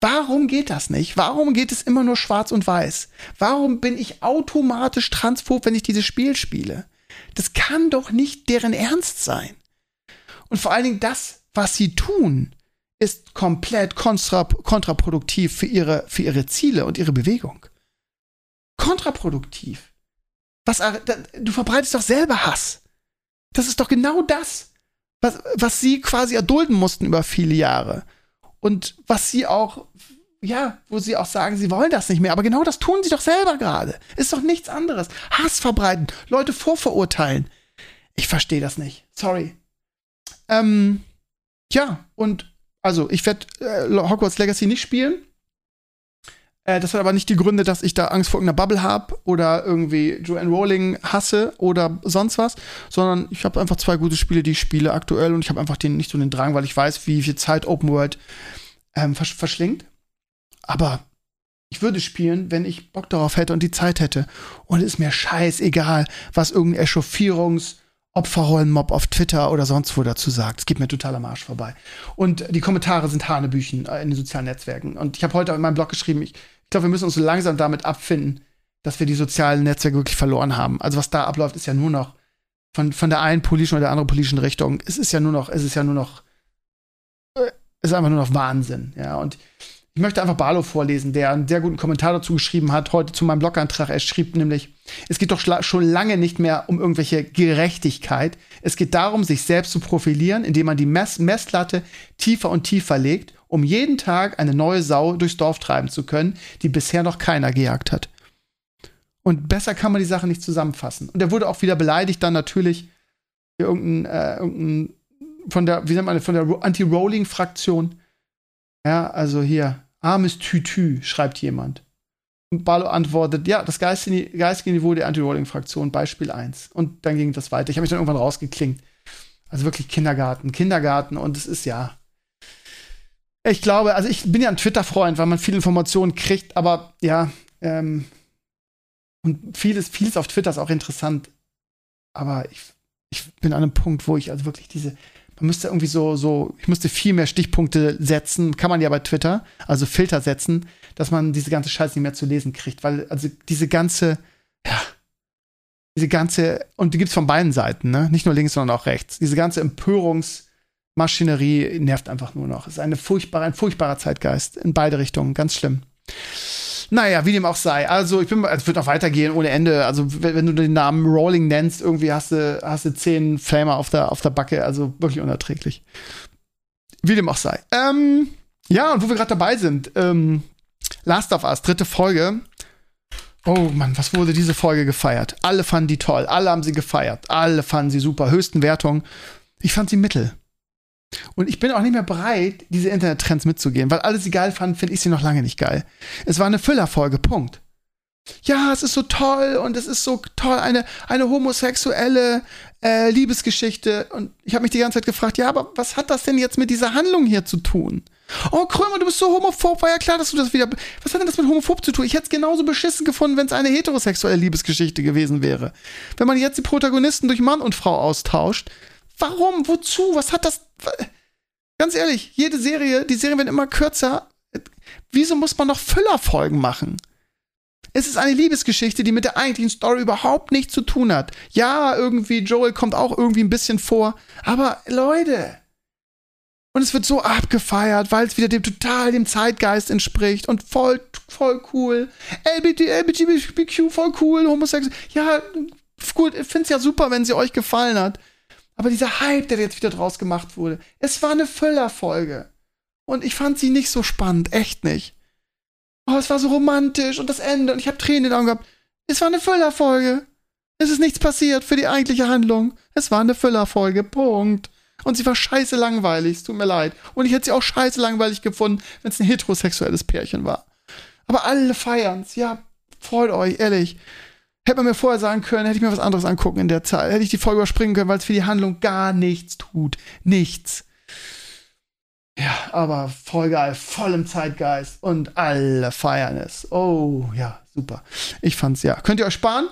Warum geht das nicht? Warum geht es immer nur schwarz und weiß? Warum bin ich automatisch transphob, wenn ich dieses Spiel spiele? Das kann doch nicht deren Ernst sein. Und vor allen Dingen das, was sie tun, ist komplett kontra kontraproduktiv für ihre, für ihre Ziele und ihre Bewegung. Kontraproduktiv. Was, du verbreitest doch selber Hass. Das ist doch genau das, was, was sie quasi erdulden mussten über viele Jahre. Und was sie auch, ja, wo sie auch sagen, sie wollen das nicht mehr. Aber genau das tun sie doch selber gerade. Ist doch nichts anderes. Hass verbreiten, Leute vorverurteilen. Ich verstehe das nicht. Sorry. Ähm, ja, und also ich werde äh, Hogwarts Legacy nicht spielen. Äh, das hat aber nicht die Gründe, dass ich da Angst vor irgendeiner Bubble habe oder irgendwie Joanne Rowling hasse oder sonst was, sondern ich habe einfach zwei gute Spiele, die ich spiele aktuell und ich habe einfach den, nicht so den Drang, weil ich weiß, wie viel Zeit Open World ähm, versch verschlingt. Aber ich würde spielen, wenn ich Bock darauf hätte und die Zeit hätte. Und es ist mir scheißegal, was irgendein Echauffierungs- Opferrollenmob auf Twitter oder sonst wo dazu sagt. Es geht mir total am Arsch vorbei. Und die Kommentare sind Hanebüchen äh, in den sozialen Netzwerken. Und ich habe heute in meinem Blog geschrieben, ich, ich glaube, wir müssen uns so langsam damit abfinden, dass wir die sozialen Netzwerke wirklich verloren haben. Also was da abläuft, ist ja nur noch von, von der einen politischen oder der anderen politischen Richtung. Es ist ja nur noch, es ist ja nur noch, äh, es ist einfach nur noch Wahnsinn. Ja, und ich möchte einfach Barlow vorlesen, der einen sehr guten Kommentar dazu geschrieben hat, heute zu meinem Blogantrag. Er schrieb nämlich, es geht doch schon lange nicht mehr um irgendwelche Gerechtigkeit. Es geht darum, sich selbst zu profilieren, indem man die Mess Messlatte tiefer und tiefer legt, um jeden Tag eine neue Sau durchs Dorf treiben zu können, die bisher noch keiner gejagt hat. Und besser kann man die Sache nicht zusammenfassen. Und er wurde auch wieder beleidigt, dann natürlich irgendein, äh, irgendein von der, wie nennt man, von der Anti-Rolling-Fraktion. Ja, also hier, Armes Tütü, schreibt jemand. Und Barlow antwortet, ja, das geistige, geistige Niveau der Anti-Rolling-Fraktion, Beispiel 1. Und dann ging das weiter. Ich habe mich dann irgendwann rausgeklingt. Also wirklich Kindergarten, Kindergarten und es ist ja. Ich glaube, also ich bin ja ein Twitter-Freund, weil man viele Informationen kriegt, aber ja, ähm, und vieles, vieles auf Twitter ist auch interessant. Aber ich, ich bin an einem Punkt, wo ich also wirklich diese, man müsste irgendwie so, so, ich müsste viel mehr Stichpunkte setzen, kann man ja bei Twitter, also Filter setzen, dass man diese ganze Scheiße nicht mehr zu lesen kriegt, weil also diese ganze, ja, diese ganze, und die gibt's von beiden Seiten, ne? Nicht nur links, sondern auch rechts. Diese ganze Empörungsmaschinerie nervt einfach nur noch. Es ist eine furchtbare, ein furchtbarer Zeitgeist in beide Richtungen, ganz schlimm. Naja, wie dem auch sei. Also, ich bin, es wird noch weitergehen ohne Ende. Also, wenn, du den Namen Rolling nennst, irgendwie hast du, hast du zehn Flamer auf der, auf der Backe. Also, wirklich unerträglich. Wie dem auch sei. Ähm, ja, und wo wir gerade dabei sind, ähm, Last of Us, dritte Folge. Oh Mann, was wurde diese Folge gefeiert? Alle fanden die toll, alle haben sie gefeiert, alle fanden sie super, höchsten Wertungen. Ich fand sie mittel. Und ich bin auch nicht mehr bereit, diese Internettrends mitzugehen, weil alle sie geil fanden, finde ich sie noch lange nicht geil. Es war eine Füllerfolge, Punkt. Ja, es ist so toll und es ist so toll, eine, eine homosexuelle äh, Liebesgeschichte. Und ich habe mich die ganze Zeit gefragt, ja, aber was hat das denn jetzt mit dieser Handlung hier zu tun? Oh, Krömer, du bist so homophob. War ja klar, dass du das wieder. Was hat denn das mit homophob zu tun? Ich hätte es genauso beschissen gefunden, wenn es eine heterosexuelle Liebesgeschichte gewesen wäre. Wenn man jetzt die Protagonisten durch Mann und Frau austauscht. Warum? Wozu? Was hat das. Ganz ehrlich, jede Serie, die Serien werden immer kürzer. Wieso muss man noch Füllerfolgen machen? Es ist eine Liebesgeschichte, die mit der eigentlichen Story überhaupt nichts zu tun hat. Ja, irgendwie, Joel kommt auch irgendwie ein bisschen vor. Aber Leute, und es wird so abgefeiert, weil es wieder dem total dem Zeitgeist entspricht und voll, voll cool. LBT, voll cool, homosexuell. Ja, gut, ich finde es ja super, wenn sie euch gefallen hat. Aber dieser Hype, der jetzt wieder draus gemacht wurde, es war eine Füllerfolge. Und ich fand sie nicht so spannend, echt nicht. Oh, es war so romantisch und das Ende und ich habe Tränen in den Augen gehabt. Es war eine Füllerfolge. Es ist nichts passiert für die eigentliche Handlung. Es war eine Füllerfolge. Punkt. Und sie war scheiße langweilig, es tut mir leid. Und ich hätte sie auch scheiße langweilig gefunden, wenn es ein heterosexuelles Pärchen war. Aber alle feiern's, ja, freut euch, ehrlich. Hätte man mir vorher sagen können, hätte ich mir was anderes angucken in der Zeit. Hätte ich die Folge überspringen können, weil es für die Handlung gar nichts tut. Nichts. Ja, aber voll geil, voll im Zeitgeist und alle feiern es. Oh, ja, super. Ich fand's ja. Könnt ihr euch sparen?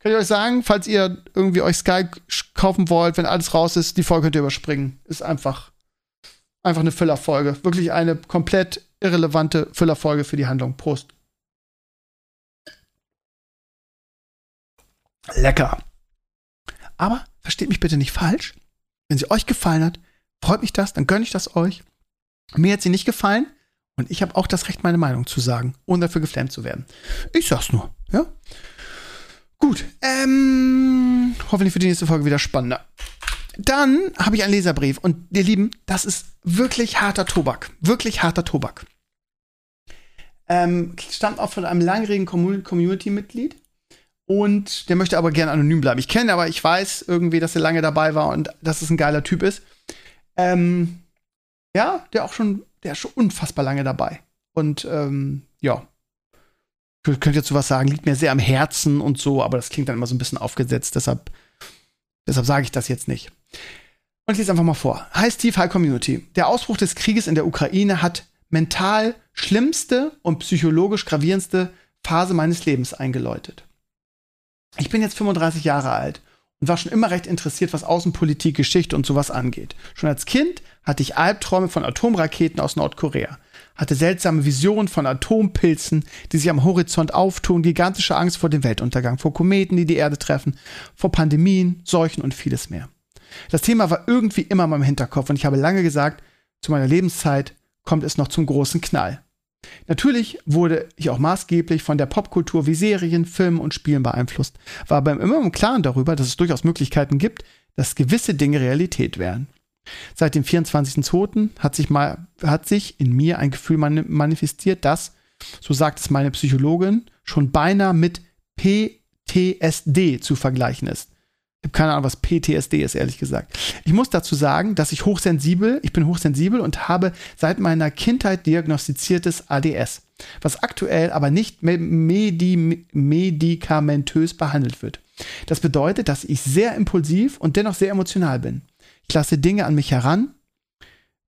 Könnt ihr euch sagen, falls ihr irgendwie euch Sky kaufen wollt, wenn alles raus ist, die Folge könnt ihr überspringen. Ist einfach, einfach eine Füllerfolge. Wirklich eine komplett irrelevante Füllerfolge für die Handlung. Prost. Lecker. Aber versteht mich bitte nicht falsch. Wenn sie euch gefallen hat, freut mich das, dann gönne ich das euch. Mir hat sie nicht gefallen und ich habe auch das Recht, meine Meinung zu sagen, ohne dafür geflammt zu werden. Ich sag's nur, ja? Gut, ähm, hoffentlich für die nächste Folge wieder spannender. Dann habe ich einen Leserbrief und ihr Lieben, das ist wirklich harter Tobak. Wirklich harter Tobak. Ähm, stammt auch von einem langjährigen Community-Mitglied und der möchte aber gerne anonym bleiben. Ich kenne aber, ich weiß irgendwie, dass er lange dabei war und dass es ein geiler Typ ist. Ähm, ja, der auch schon, der ist schon unfassbar lange dabei. Und ähm, ja, ich könnte jetzt was sagen, liegt mir sehr am Herzen und so, aber das klingt dann immer so ein bisschen aufgesetzt, deshalb, deshalb sage ich das jetzt nicht. Und ich lese einfach mal vor. Hi Steve, hi Community. Der Ausbruch des Krieges in der Ukraine hat mental schlimmste und psychologisch gravierendste Phase meines Lebens eingeläutet. Ich bin jetzt 35 Jahre alt und war schon immer recht interessiert, was Außenpolitik, Geschichte und sowas angeht. Schon als Kind hatte ich Albträume von Atomraketen aus Nordkorea hatte seltsame Visionen von Atompilzen, die sich am Horizont auftun, gigantische Angst vor dem Weltuntergang, vor Kometen, die die Erde treffen, vor Pandemien, Seuchen und vieles mehr. Das Thema war irgendwie immer in meinem Hinterkopf und ich habe lange gesagt, zu meiner Lebenszeit kommt es noch zum großen Knall. Natürlich wurde ich auch maßgeblich von der Popkultur wie Serien, Filmen und Spielen beeinflusst, war aber immer im Klaren darüber, dass es durchaus Möglichkeiten gibt, dass gewisse Dinge Realität wären. Seit dem 24.02. hat hat sich in mir ein Gefühl manifestiert, das, so sagt es meine Psychologin, schon beinahe mit PTSD zu vergleichen ist. Ich habe keine Ahnung, was PTSD ist, ehrlich gesagt. Ich muss dazu sagen, dass ich hochsensibel, ich bin hochsensibel und habe seit meiner Kindheit diagnostiziertes ADS, was aktuell aber nicht medi medikamentös behandelt wird. Das bedeutet, dass ich sehr impulsiv und dennoch sehr emotional bin. Ich lasse Dinge an mich heran,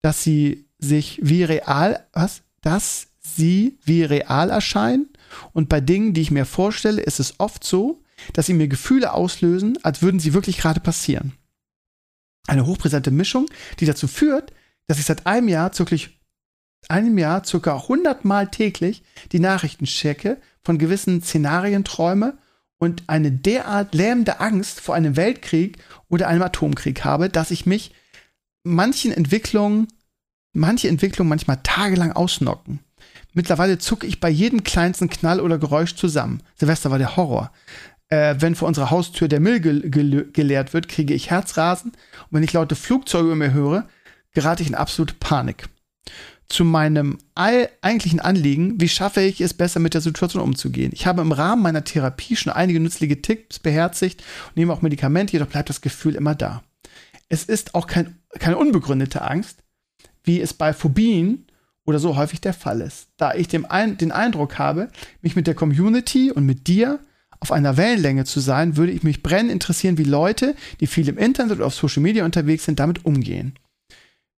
dass sie sich wie real, was? Dass sie wie real erscheinen. Und bei Dingen, die ich mir vorstelle, ist es oft so, dass sie mir Gefühle auslösen, als würden sie wirklich gerade passieren. Eine hochpräsente Mischung, die dazu führt, dass ich seit einem Jahr wirklich einem Jahr circa 100 Mal täglich die Nachrichten checke, von gewissen Szenarien träume und eine derart lähmende Angst vor einem Weltkrieg oder einem Atomkrieg habe, dass ich mich manchen Entwicklungen, manche Entwicklungen manchmal tagelang ausnocken. Mittlerweile zucke ich bei jedem kleinsten Knall oder Geräusch zusammen. Silvester war der Horror. Äh, wenn vor unserer Haustür der Müll ge ge geleert wird, kriege ich Herzrasen. Und wenn ich laute Flugzeuge über mir höre, gerate ich in absolute Panik. Zu meinem eigentlichen Anliegen, wie schaffe ich es besser mit der Situation umzugehen? Ich habe im Rahmen meiner Therapie schon einige nützliche Tipps beherzigt und nehme auch Medikamente, jedoch bleibt das Gefühl immer da. Es ist auch kein, keine unbegründete Angst, wie es bei Phobien oder so häufig der Fall ist, da ich den Eindruck habe, mich mit der Community und mit dir auf einer Wellenlänge zu sein, würde ich mich brennend interessieren, wie Leute, die viel im Internet oder auf Social Media unterwegs sind, damit umgehen.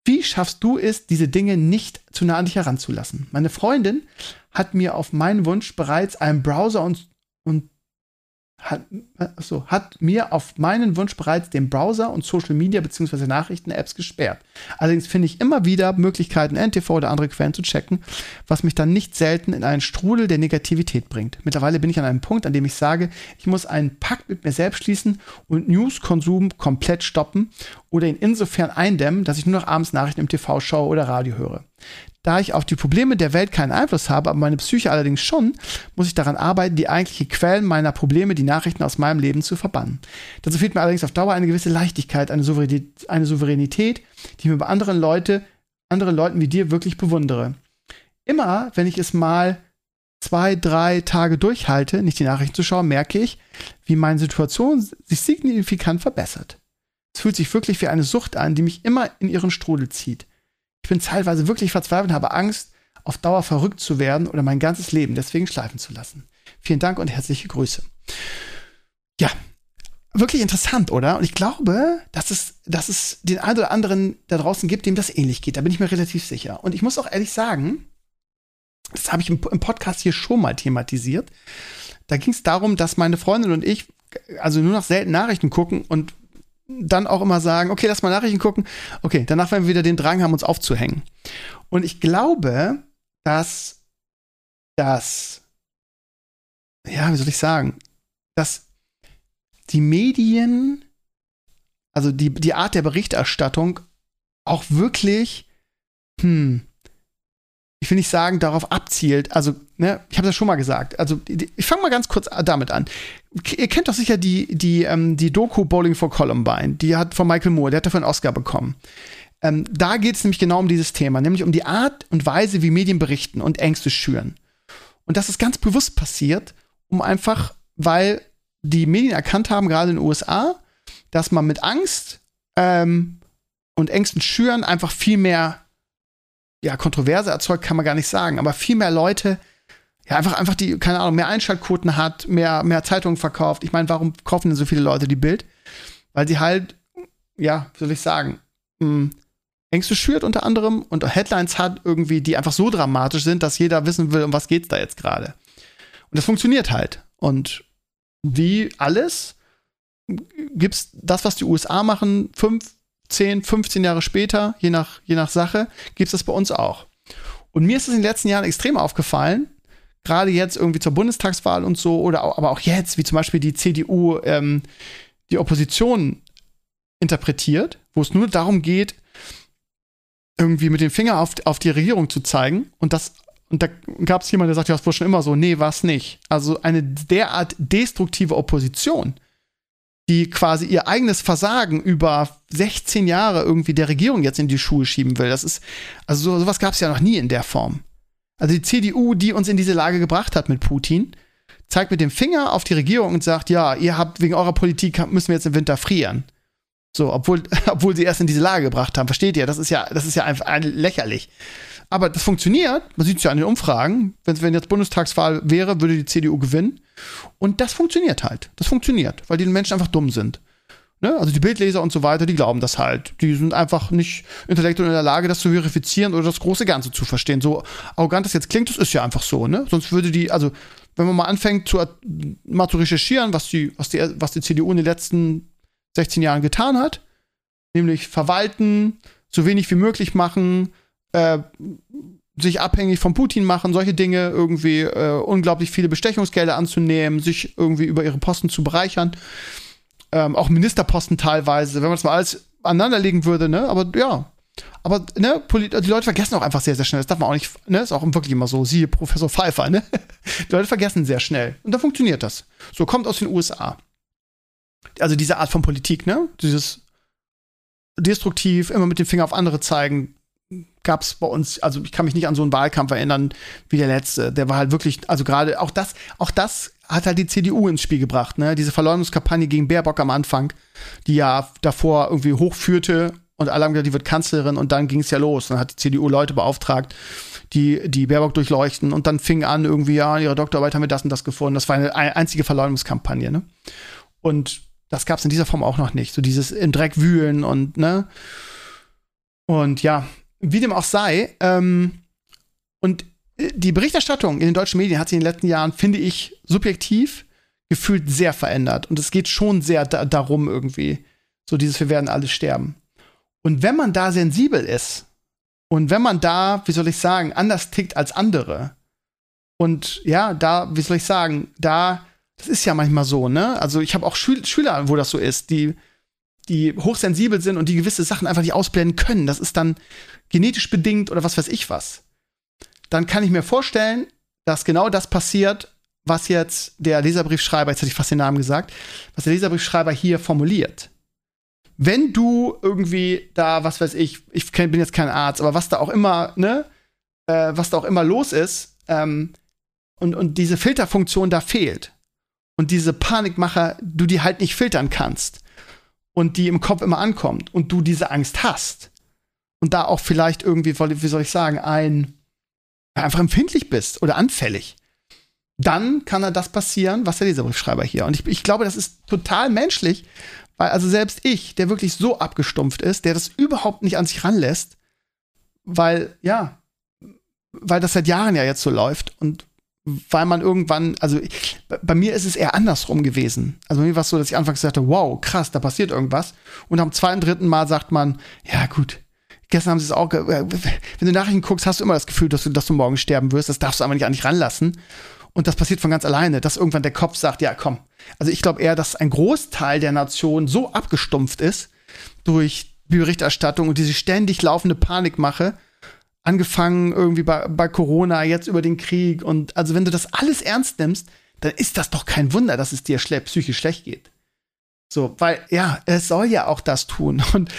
Wie schaffst du es, diese Dinge nicht zu nah an dich heranzulassen? Meine Freundin hat mir auf meinen Wunsch bereits einen Browser und, und hat, achso, hat mir auf meinen Wunsch bereits den Browser und Social Media bzw. Nachrichten-Apps gesperrt. Allerdings finde ich immer wieder Möglichkeiten, NTV oder andere Quellen zu checken, was mich dann nicht selten in einen Strudel der Negativität bringt. Mittlerweile bin ich an einem Punkt, an dem ich sage, ich muss einen Pakt mit mir selbst schließen und News-Konsum komplett stoppen oder ihn insofern eindämmen, dass ich nur noch abends Nachrichten im TV schaue oder Radio höre. Da ich auf die Probleme der Welt keinen Einfluss habe, aber meine Psyche allerdings schon, muss ich daran arbeiten, die eigentliche Quellen meiner Probleme, die Nachrichten aus meinem Leben zu verbannen. Dazu fehlt mir allerdings auf Dauer eine gewisse Leichtigkeit, eine Souveränität, eine Souveränität die ich mir bei anderen Leute, anderen Leuten wie dir wirklich bewundere. Immer, wenn ich es mal zwei, drei Tage durchhalte, nicht die Nachrichten zu schauen, merke ich, wie meine Situation sich signifikant verbessert. Es fühlt sich wirklich wie eine Sucht an, die mich immer in ihren Strudel zieht. Ich bin teilweise wirklich verzweifelt und habe Angst, auf Dauer verrückt zu werden oder mein ganzes Leben deswegen schleifen zu lassen. Vielen Dank und herzliche Grüße. Ja, wirklich interessant, oder? Und ich glaube, dass es, dass es den einen oder anderen da draußen gibt, dem das ähnlich geht. Da bin ich mir relativ sicher. Und ich muss auch ehrlich sagen, das habe ich im, im Podcast hier schon mal thematisiert. Da ging es darum, dass meine Freundin und ich also nur noch selten Nachrichten gucken und dann auch immer sagen, okay, lass mal Nachrichten gucken. Okay, danach werden wir wieder den Drang haben, uns aufzuhängen. Und ich glaube, dass das, ja, wie soll ich sagen, dass die Medien, also die, die Art der Berichterstattung auch wirklich, hm, ich will nicht sagen, darauf abzielt. Also, ne, ich habe das schon mal gesagt. Also, ich fange mal ganz kurz damit an. Ihr kennt doch sicher die, die, ähm, die Doku Bowling for Columbine. Die hat von Michael Moore, der hat dafür einen Oscar bekommen. Ähm, da geht es nämlich genau um dieses Thema, nämlich um die Art und Weise, wie Medien berichten und Ängste schüren. Und das ist ganz bewusst passiert, um einfach, weil die Medien erkannt haben, gerade in den USA, dass man mit Angst ähm, und Ängsten schüren einfach viel mehr ja, Kontroverse erzeugt, kann man gar nicht sagen, aber viel mehr Leute, ja, einfach, einfach die, keine Ahnung, mehr Einschaltquoten hat, mehr, mehr Zeitungen verkauft. Ich meine, warum kaufen denn so viele Leute die Bild? Weil sie halt, ja, wie soll ich sagen, mh, hm, Ängste schürt unter anderem und Headlines hat irgendwie, die einfach so dramatisch sind, dass jeder wissen will, um was geht's da jetzt gerade. Und das funktioniert halt. Und wie alles gibt's das, was die USA machen, fünf, 10, 15 Jahre später, je nach, je nach Sache, gibt es das bei uns auch. Und mir ist es in den letzten Jahren extrem aufgefallen, gerade jetzt irgendwie zur Bundestagswahl und so, oder aber auch jetzt, wie zum Beispiel die CDU ähm, die Opposition interpretiert, wo es nur darum geht, irgendwie mit dem Finger auf, auf die Regierung zu zeigen und das und da gab es jemanden, der sagt, ja, das war schon immer so. Nee, war es nicht. Also eine derart destruktive Opposition die quasi ihr eigenes Versagen über 16 Jahre irgendwie der Regierung jetzt in die Schuhe schieben will. Das ist, also so, sowas gab es ja noch nie in der Form. Also die CDU, die uns in diese Lage gebracht hat mit Putin, zeigt mit dem Finger auf die Regierung und sagt, ja, ihr habt wegen eurer Politik müssen wir jetzt im Winter frieren. So, obwohl, obwohl sie erst in diese Lage gebracht haben. Versteht ihr? Das ist ja, das ist ja einfach lächerlich. Aber das funktioniert. Man sieht es ja an den Umfragen. Wenn, wenn jetzt Bundestagswahl wäre, würde die CDU gewinnen. Und das funktioniert halt. Das funktioniert, weil die Menschen einfach dumm sind. Ne? Also die Bildleser und so weiter, die glauben das halt. Die sind einfach nicht intellektuell in der Lage, das zu verifizieren oder das große Ganze zu verstehen. So arrogant das jetzt klingt, das ist ja einfach so. Ne? Sonst würde die, also wenn man mal anfängt zu, mal zu recherchieren, was die, was, die, was die CDU in den letzten 16 Jahren getan hat, nämlich verwalten, so wenig wie möglich machen, äh, sich abhängig von Putin machen, solche Dinge, irgendwie äh, unglaublich viele Bestechungsgelder anzunehmen, sich irgendwie über ihre Posten zu bereichern. Ähm, auch Ministerposten teilweise, wenn man das mal alles aneinanderlegen würde, ne? Aber ja. Aber ne, die Leute vergessen auch einfach sehr, sehr schnell. Das darf man auch nicht, ne? Ist auch wirklich immer so. Siehe Professor Pfeiffer, ne? Die Leute vergessen sehr schnell. Und dann funktioniert das. So kommt aus den USA. Also diese Art von Politik, ne? Dieses destruktiv, immer mit dem Finger auf andere zeigen, gab es bei uns, also ich kann mich nicht an so einen Wahlkampf erinnern wie der letzte. Der war halt wirklich, also gerade auch das, auch das hat halt die CDU ins Spiel gebracht, ne? Diese Verleumdungskampagne gegen Baerbock am Anfang, die ja davor irgendwie hochführte und alle haben gesagt, die wird Kanzlerin und dann ging es ja los. Dann hat die CDU Leute beauftragt, die die Baerbock durchleuchten und dann fing an irgendwie, ja, in ihrer Doktorarbeit haben wir das und das gefunden. Das war eine einzige Verleumdungskampagne, ne? Und das gab es in dieser Form auch noch nicht. So dieses im Dreck wühlen und, ne? Und ja, wie dem auch sei, ähm, und die Berichterstattung in den deutschen Medien hat sich in den letzten Jahren, finde ich, subjektiv gefühlt sehr verändert. Und es geht schon sehr da darum, irgendwie, so dieses, wir werden alle sterben. Und wenn man da sensibel ist und wenn man da, wie soll ich sagen, anders tickt als andere und ja, da, wie soll ich sagen, da, das ist ja manchmal so, ne? Also ich habe auch Schül Schüler, wo das so ist, die die hochsensibel sind und die gewisse Sachen einfach nicht ausblenden können. Das ist dann genetisch bedingt oder was weiß ich was. Dann kann ich mir vorstellen, dass genau das passiert, was jetzt der Leserbriefschreiber, jetzt hätte ich fast den Namen gesagt, was der Leserbriefschreiber hier formuliert. Wenn du irgendwie da, was weiß ich, ich bin jetzt kein Arzt, aber was da auch immer, ne, äh, was da auch immer los ist, ähm, und, und diese Filterfunktion da fehlt und diese Panikmacher, du die halt nicht filtern kannst, und die im Kopf immer ankommt und du diese Angst hast und da auch vielleicht irgendwie, wie soll ich sagen, ein einfach empfindlich bist oder anfällig, dann kann da das passieren, was der Leserbriefschreiber hier. Und ich, ich glaube, das ist total menschlich, weil also selbst ich, der wirklich so abgestumpft ist, der das überhaupt nicht an sich ranlässt, weil, ja, weil das seit Jahren ja jetzt so läuft und weil man irgendwann, also bei mir ist es eher andersrum gewesen. Also bei mir war es so, dass ich anfangs sagte, wow, krass, da passiert irgendwas. Und am zweiten, dritten Mal sagt man, ja gut, gestern haben sie es auch, äh, wenn du Nachrichten guckst, hast du immer das Gefühl, dass du, dass du morgen sterben wirst. Das darfst du einfach nicht an dich ranlassen. Und das passiert von ganz alleine, dass irgendwann der Kopf sagt, ja komm. Also ich glaube eher, dass ein Großteil der Nation so abgestumpft ist durch die Berichterstattung und diese ständig laufende Panikmache, angefangen irgendwie bei, bei Corona, jetzt über den Krieg. Und also, wenn du das alles ernst nimmst, dann ist das doch kein Wunder, dass es dir schle psychisch schlecht geht. So, weil, ja, es soll ja auch das tun. Und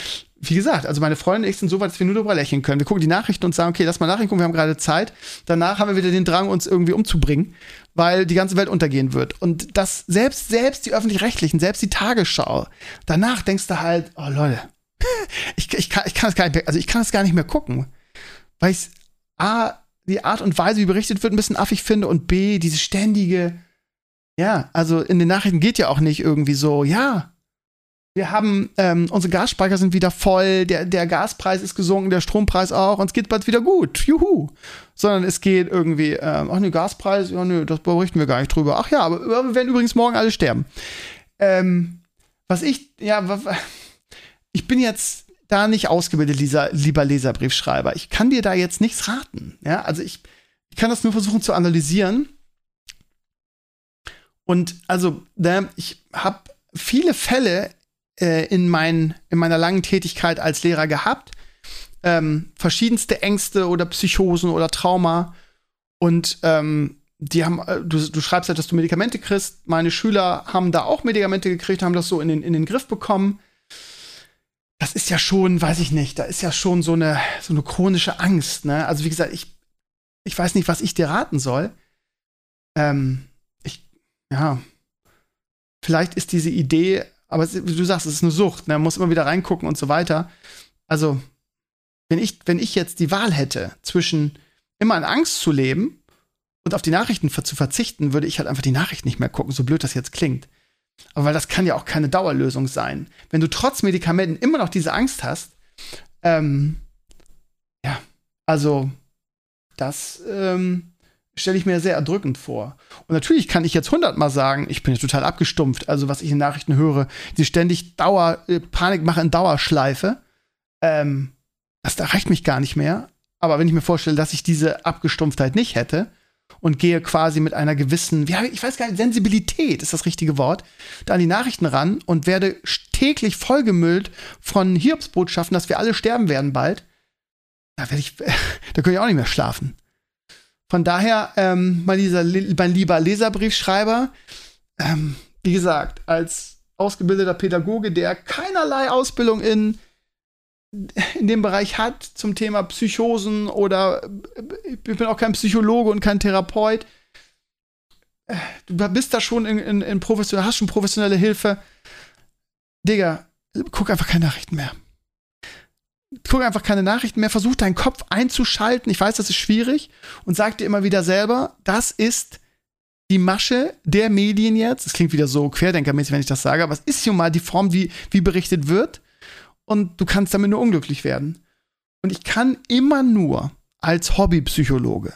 wie gesagt, also meine Freunde und ich sind so weit, dass wir nur darüber lächeln können. Wir gucken die Nachrichten und sagen, okay, lass mal nachrichten, wir haben gerade Zeit. Danach haben wir wieder den Drang, uns irgendwie umzubringen, weil die ganze Welt untergehen wird. Und das, selbst, selbst die Öffentlich-Rechtlichen, selbst die Tagesschau, danach denkst du halt, oh Leute, ich, ich, kann, ich kann das gar nicht mehr, also ich kann das gar nicht mehr gucken weil ich A, die Art und Weise, wie berichtet wird, ein bisschen affig finde und B, diese ständige, ja, also in den Nachrichten geht ja auch nicht irgendwie so, ja, wir haben, ähm, unsere Gasspeicher sind wieder voll, der, der Gaspreis ist gesunken, der Strompreis auch, und es geht bald wieder gut, juhu. Sondern es geht irgendwie, ähm, ach ne, Gaspreis, ja nö, das berichten wir gar nicht drüber. Ach ja, aber wir werden übrigens morgen alle sterben. Ähm, was ich, ja, ich bin jetzt da nicht ausgebildet, Leser, lieber Leserbriefschreiber. Ich kann dir da jetzt nichts raten. Ja, also ich, ich kann das nur versuchen zu analysieren. Und also, ne, ich habe viele Fälle äh, in, mein, in meiner langen Tätigkeit als Lehrer gehabt. Ähm, verschiedenste Ängste oder Psychosen oder Trauma. Und ähm, die haben, äh, du, du schreibst halt, dass du Medikamente kriegst. Meine Schüler haben da auch Medikamente gekriegt, haben das so in den, in den Griff bekommen das ist ja schon, weiß ich nicht, da ist ja schon so eine, so eine chronische Angst, ne? Also wie gesagt, ich, ich weiß nicht, was ich dir raten soll. Ähm, ich, ja, vielleicht ist diese Idee, aber du sagst, es ist eine Sucht, ne? Man muss immer wieder reingucken und so weiter. Also, wenn ich, wenn ich jetzt die Wahl hätte, zwischen immer in Angst zu leben und auf die Nachrichten zu verzichten, würde ich halt einfach die Nachrichten nicht mehr gucken, so blöd das jetzt klingt. Aber weil das kann ja auch keine Dauerlösung sein. Wenn du trotz Medikamenten immer noch diese Angst hast, ähm, ja, also das ähm, stelle ich mir sehr erdrückend vor. Und natürlich kann ich jetzt hundertmal sagen, ich bin total abgestumpft. Also was ich in Nachrichten höre, die ständig Dauer, äh, Panik machen in Dauerschleife, ähm, das erreicht mich gar nicht mehr. Aber wenn ich mir vorstelle, dass ich diese Abgestumpftheit nicht hätte und gehe quasi mit einer gewissen, ich weiß gar nicht, Sensibilität ist das richtige Wort, da an die Nachrichten ran und werde täglich vollgemüllt von Hiobsbotschaften, dass wir alle sterben werden bald, da werde ich, da kann ich auch nicht mehr schlafen. Von daher, ähm, mein, dieser, mein lieber Leserbriefschreiber, ähm, wie gesagt, als ausgebildeter Pädagoge, der keinerlei Ausbildung in, in dem Bereich hat zum Thema Psychosen oder ich bin auch kein Psychologe und kein Therapeut. Du bist da schon in, in, in professionell, hast schon professionelle Hilfe. Digga, guck einfach keine Nachrichten mehr. Guck einfach keine Nachrichten mehr, versuch deinen Kopf einzuschalten. Ich weiß, das ist schwierig und sag dir immer wieder selber, das ist die Masche der Medien jetzt, es klingt wieder so querdenkermäßig, wenn ich das sage, aber es ist schon mal die Form, wie, wie berichtet wird. Und du kannst damit nur unglücklich werden. Und ich kann immer nur als Hobbypsychologe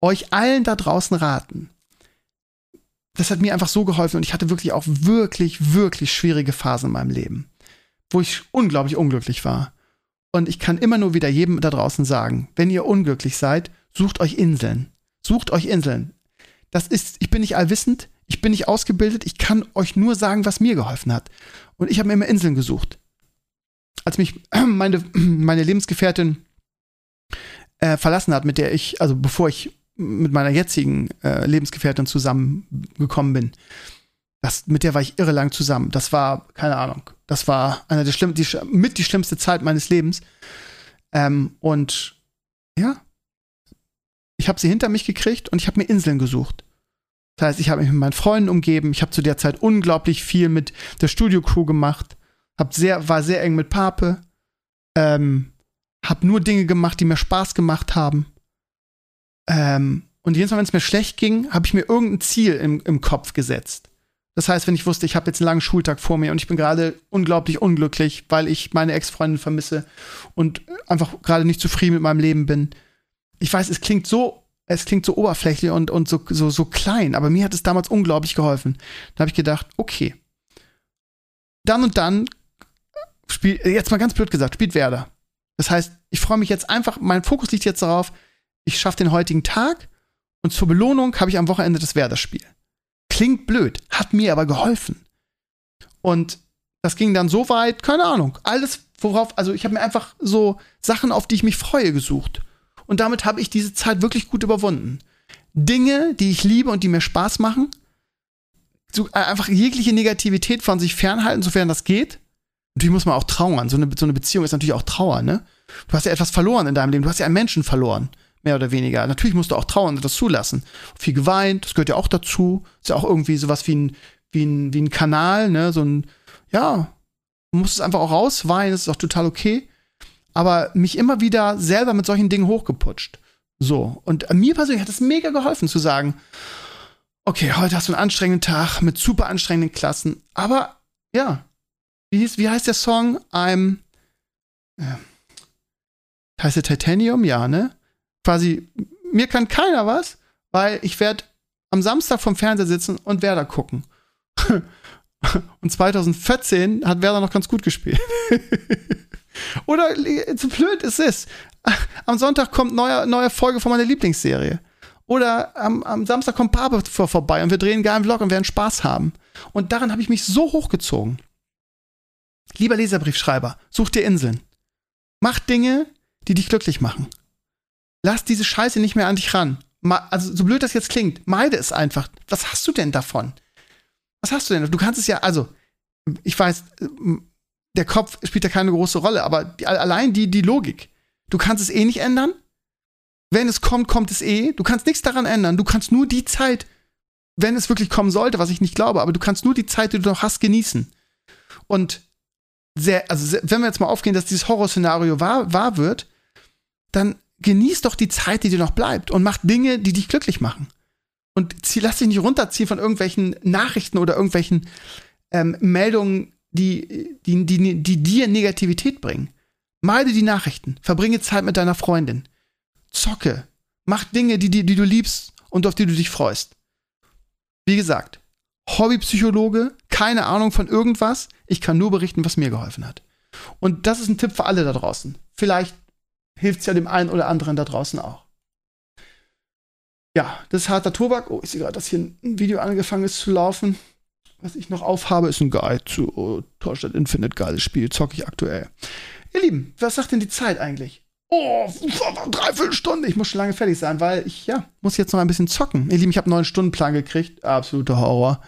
euch allen da draußen raten. Das hat mir einfach so geholfen und ich hatte wirklich auch wirklich, wirklich schwierige Phasen in meinem Leben, wo ich unglaublich unglücklich war. Und ich kann immer nur wieder jedem da draußen sagen, wenn ihr unglücklich seid, sucht euch Inseln. Sucht euch Inseln das ist, ich bin nicht allwissend, ich bin nicht ausgebildet, ich kann euch nur sagen, was mir geholfen hat. Und ich habe mir immer Inseln gesucht. Als mich meine, meine Lebensgefährtin äh, verlassen hat, mit der ich, also bevor ich mit meiner jetzigen äh, Lebensgefährtin zusammengekommen bin, das, mit der war ich irre lang zusammen. Das war, keine Ahnung, das war eine der schlimm, die, mit die schlimmste Zeit meines Lebens. Ähm, und ja, ich habe sie hinter mich gekriegt und ich habe mir Inseln gesucht. Das heißt, ich habe mich mit meinen Freunden umgeben. Ich habe zu der Zeit unglaublich viel mit der Studio-Crew gemacht. Hab sehr, war sehr eng mit Pape. Ähm, hab nur Dinge gemacht, die mir Spaß gemacht haben. Ähm, und jedes Mal, wenn es mir schlecht ging, habe ich mir irgendein Ziel im, im Kopf gesetzt. Das heißt, wenn ich wusste, ich habe jetzt einen langen Schultag vor mir und ich bin gerade unglaublich unglücklich, weil ich meine Ex-Freundin vermisse und einfach gerade nicht zufrieden mit meinem Leben bin. Ich weiß, es klingt so es klingt so oberflächlich und, und so, so, so klein, aber mir hat es damals unglaublich geholfen. Da habe ich gedacht, okay, dann und dann spielt, jetzt mal ganz blöd gesagt, spielt Werder. Das heißt, ich freue mich jetzt einfach, mein Fokus liegt jetzt darauf, ich schaffe den heutigen Tag und zur Belohnung habe ich am Wochenende das Werder-Spiel. Klingt blöd, hat mir aber geholfen. Und das ging dann so weit, keine Ahnung, alles worauf, also ich habe mir einfach so Sachen, auf die ich mich freue, gesucht. Und damit habe ich diese Zeit wirklich gut überwunden. Dinge, die ich liebe und die mir Spaß machen, so, äh, einfach jegliche Negativität von sich fernhalten, sofern das geht. Natürlich muss man auch trauern. So eine, so eine Beziehung ist natürlich auch Trauer, ne? Du hast ja etwas verloren in deinem Leben. Du hast ja einen Menschen verloren. Mehr oder weniger. Natürlich musst du auch trauern und das zulassen. Viel geweint, das gehört ja auch dazu. Ist ja auch irgendwie sowas wie ein, wie ein, wie ein Kanal, ne? So ein, ja, du musst es einfach auch rausweinen, das ist auch total okay aber mich immer wieder selber mit solchen Dingen hochgeputscht. So. Und mir persönlich hat es mega geholfen zu sagen, okay, heute hast du einen anstrengenden Tag mit super anstrengenden Klassen, aber ja, wie, hieß, wie heißt der Song? I'm, äh, heißt der Titanium? Ja, ne? Quasi, mir kann keiner was, weil ich werde am Samstag vom Fernseher sitzen und Werder gucken. und 2014 hat Werder noch ganz gut gespielt. Oder so blöd ist es. Am Sonntag kommt neue, neue Folge von meiner Lieblingsserie. Oder am, am Samstag kommt vor, vorbei und wir drehen einen geilen Vlog und werden Spaß haben. Und daran habe ich mich so hochgezogen. Lieber Leserbriefschreiber, such dir Inseln. Mach Dinge, die dich glücklich machen. Lass diese Scheiße nicht mehr an dich ran. Also, so blöd das jetzt klingt, meide es einfach. Was hast du denn davon? Was hast du denn? Du kannst es ja, also, ich weiß, der Kopf spielt ja keine große Rolle, aber die, allein die, die Logik. Du kannst es eh nicht ändern. Wenn es kommt, kommt es eh. Du kannst nichts daran ändern. Du kannst nur die Zeit, wenn es wirklich kommen sollte, was ich nicht glaube, aber du kannst nur die Zeit, die du noch hast, genießen. Und sehr, also wenn wir jetzt mal aufgehen, dass dieses Horrorszenario wahr, wahr wird, dann genieß doch die Zeit, die dir noch bleibt und mach Dinge, die dich glücklich machen. Und zieh, lass dich nicht runterziehen von irgendwelchen Nachrichten oder irgendwelchen ähm, Meldungen, die, die, die, die dir Negativität bringen. Meide die Nachrichten, verbringe Zeit mit deiner Freundin, zocke, mach Dinge, die, die, die du liebst und auf die du dich freust. Wie gesagt, Hobbypsychologe, keine Ahnung von irgendwas, ich kann nur berichten, was mir geholfen hat. Und das ist ein Tipp für alle da draußen. Vielleicht hilft es ja dem einen oder anderen da draußen auch. Ja, das ist harter Tobak. Oh, ich sehe gerade, dass hier ein Video angefangen ist zu laufen. Was ich noch aufhabe, ist ein Guide zu oh, Torstadt Infinite. Geiles Spiel, zocke ich aktuell. Ihr Lieben, was sagt denn die Zeit eigentlich? Oh, dreiviertel Stunde. Ich muss schon lange fertig sein, weil ich, ja, muss jetzt noch ein bisschen zocken. Ihr Lieben, ich habe einen neuen Stundenplan gekriegt. Absoluter Horror.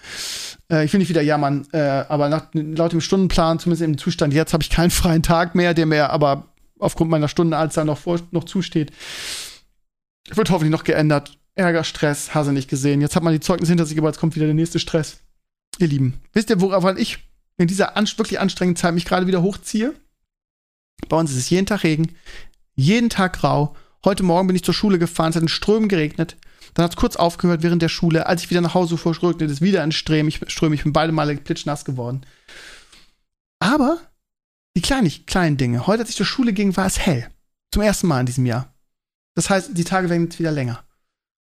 Äh, ich will nicht wieder jammern, äh, aber nach, laut dem Stundenplan, zumindest im Zustand jetzt, habe ich keinen freien Tag mehr, der mir aber aufgrund meiner Stundenanzahl noch, noch zusteht. Wird hoffentlich noch geändert. Ärger, Stress, Hase nicht gesehen. Jetzt hat man die Zeugnisse hinter sich, aber jetzt kommt wieder der nächste Stress. Ihr Lieben, wisst ihr, worauf ich in dieser an wirklich anstrengenden Zeit mich gerade wieder hochziehe? Bei uns ist es jeden Tag Regen, jeden Tag grau. Heute Morgen bin ich zur Schule gefahren, es hat in Strömen geregnet. Dann hat es kurz aufgehört während der Schule. Als ich wieder nach Hause fuhr, regnet es wieder in Strömen. Ich, Strömen. ich bin beide Male klitschnass geworden. Aber die kleinen, kleinen Dinge. Heute, als ich zur Schule ging, war es hell. Zum ersten Mal in diesem Jahr. Das heißt, die Tage werden jetzt wieder länger.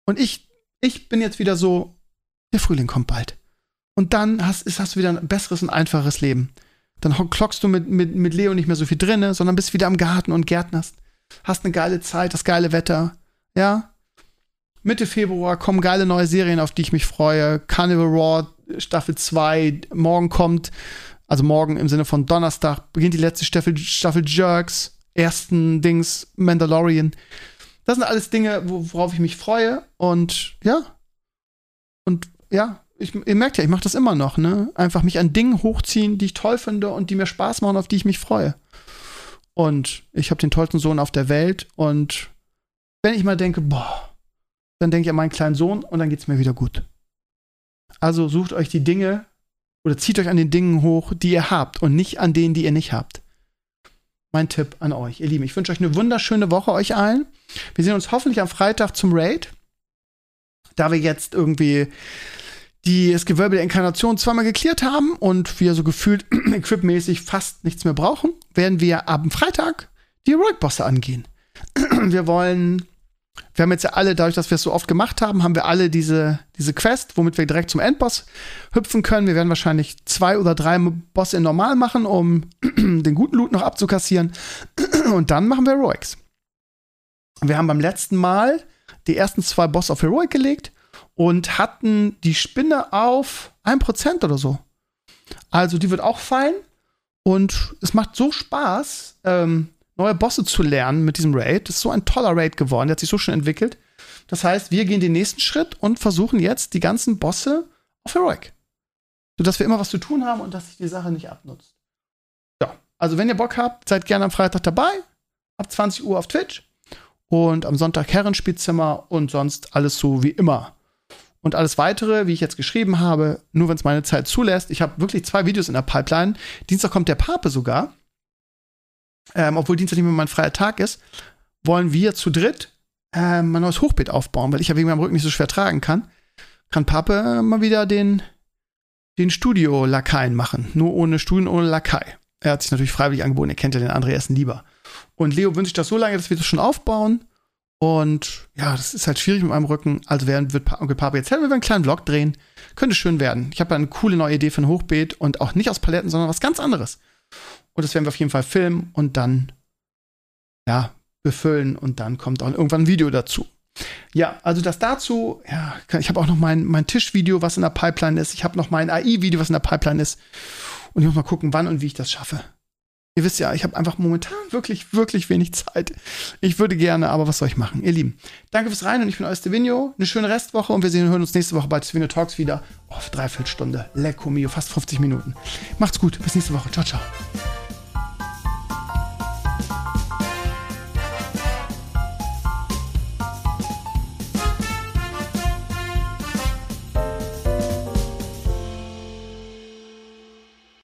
Und ich, ich bin jetzt wieder so, der Frühling kommt bald. Und dann hast, hast du wieder ein besseres und einfacheres Leben. Dann klockst du mit, mit, mit Leo nicht mehr so viel drinne, sondern bist wieder am Garten und gärtnerst. Hast eine geile Zeit, das geile Wetter. Ja. Mitte Februar kommen geile neue Serien, auf die ich mich freue. Carnival Raw Staffel 2. Morgen kommt also morgen im Sinne von Donnerstag, beginnt die letzte Staffel, Staffel Jerks, ersten Dings, Mandalorian. Das sind alles Dinge, worauf ich mich freue. Und ja. Und ja, ich, ihr merkt ja, ich mache das immer noch, ne? Einfach mich an Dingen hochziehen, die ich toll finde und die mir Spaß machen, auf die ich mich freue. Und ich habe den tollsten Sohn auf der Welt. Und wenn ich mal denke, boah, dann denke ich an meinen kleinen Sohn und dann geht es mir wieder gut. Also sucht euch die Dinge, oder zieht euch an den Dingen hoch, die ihr habt und nicht an denen, die ihr nicht habt. Mein Tipp an euch, ihr Lieben. Ich wünsche euch eine wunderschöne Woche, euch allen. Wir sehen uns hoffentlich am Freitag zum Raid. Da wir jetzt irgendwie die, das Gewölbe der Inkarnation zweimal geklärt haben und wir so gefühlt equipmäßig fast nichts mehr brauchen, werden wir am Freitag die Heroic-Bosse angehen. wir wollen wir haben jetzt ja alle, dadurch, dass wir es so oft gemacht haben, haben wir alle diese, diese Quest, womit wir direkt zum Endboss hüpfen können. Wir werden wahrscheinlich zwei oder drei Bosse in normal machen, um den guten Loot noch abzukassieren. Und dann machen wir Heroics. Wir haben beim letzten Mal die ersten zwei Bosse auf Heroic gelegt und hatten die Spinne auf 1% oder so. Also die wird auch fallen. Und es macht so Spaß, ähm, neue Bosse zu lernen mit diesem Raid. Das ist so ein toller Raid geworden, der hat sich so schön entwickelt. Das heißt, wir gehen den nächsten Schritt und versuchen jetzt die ganzen Bosse auf Heroic. Sodass wir immer was zu tun haben und dass sich die Sache nicht abnutzt. Ja, also wenn ihr Bock habt, seid gerne am Freitag dabei. Ab 20 Uhr auf Twitch. Und am Sonntag Herrenspielzimmer und sonst alles so wie immer. Und alles weitere, wie ich jetzt geschrieben habe, nur wenn es meine Zeit zulässt. Ich habe wirklich zwei Videos in der Pipeline. Dienstag kommt der Pape sogar ähm, obwohl Dienstag nicht mehr mein freier Tag ist, wollen wir zu dritt ähm, ein neues Hochbeet aufbauen, weil ich ja wegen meinem Rücken nicht so schwer tragen kann. Kann Pape mal wieder den, den Studio-Lakaien machen. Nur ohne Studien, ohne Lakai. Er hat sich natürlich freiwillig angeboten, er kennt ja den Andreessen lieber. Und Leo wünscht das so lange, dass wir das schon aufbauen. Und ja, das ist halt schwierig mit meinem Rücken. Also werden, wird Onkel Papa jetzt helfen, wir einen kleinen Vlog drehen. Könnte schön werden. Ich habe eine coole neue Idee für ein Hochbeet und auch nicht aus Paletten, sondern was ganz anderes. Und das werden wir auf jeden Fall filmen und dann, ja, befüllen und dann kommt auch irgendwann ein Video dazu. Ja, also das dazu, ja, ich habe auch noch mein, mein Tischvideo, was in der Pipeline ist. Ich habe noch mein AI-Video, was in der Pipeline ist. Und ich muss mal gucken, wann und wie ich das schaffe. Ihr wisst ja, ich habe einfach momentan wirklich, wirklich wenig Zeit. Ich würde gerne, aber was soll ich machen? Ihr Lieben, danke fürs Rein und ich bin euer Stevenio. Eine schöne Restwoche und wir sehen und hören uns nächste Woche bei Stevenio Talks wieder. Oh, dreiviertel Stunde. Lecco mio, fast 50 Minuten. Macht's gut, bis nächste Woche. Ciao, ciao.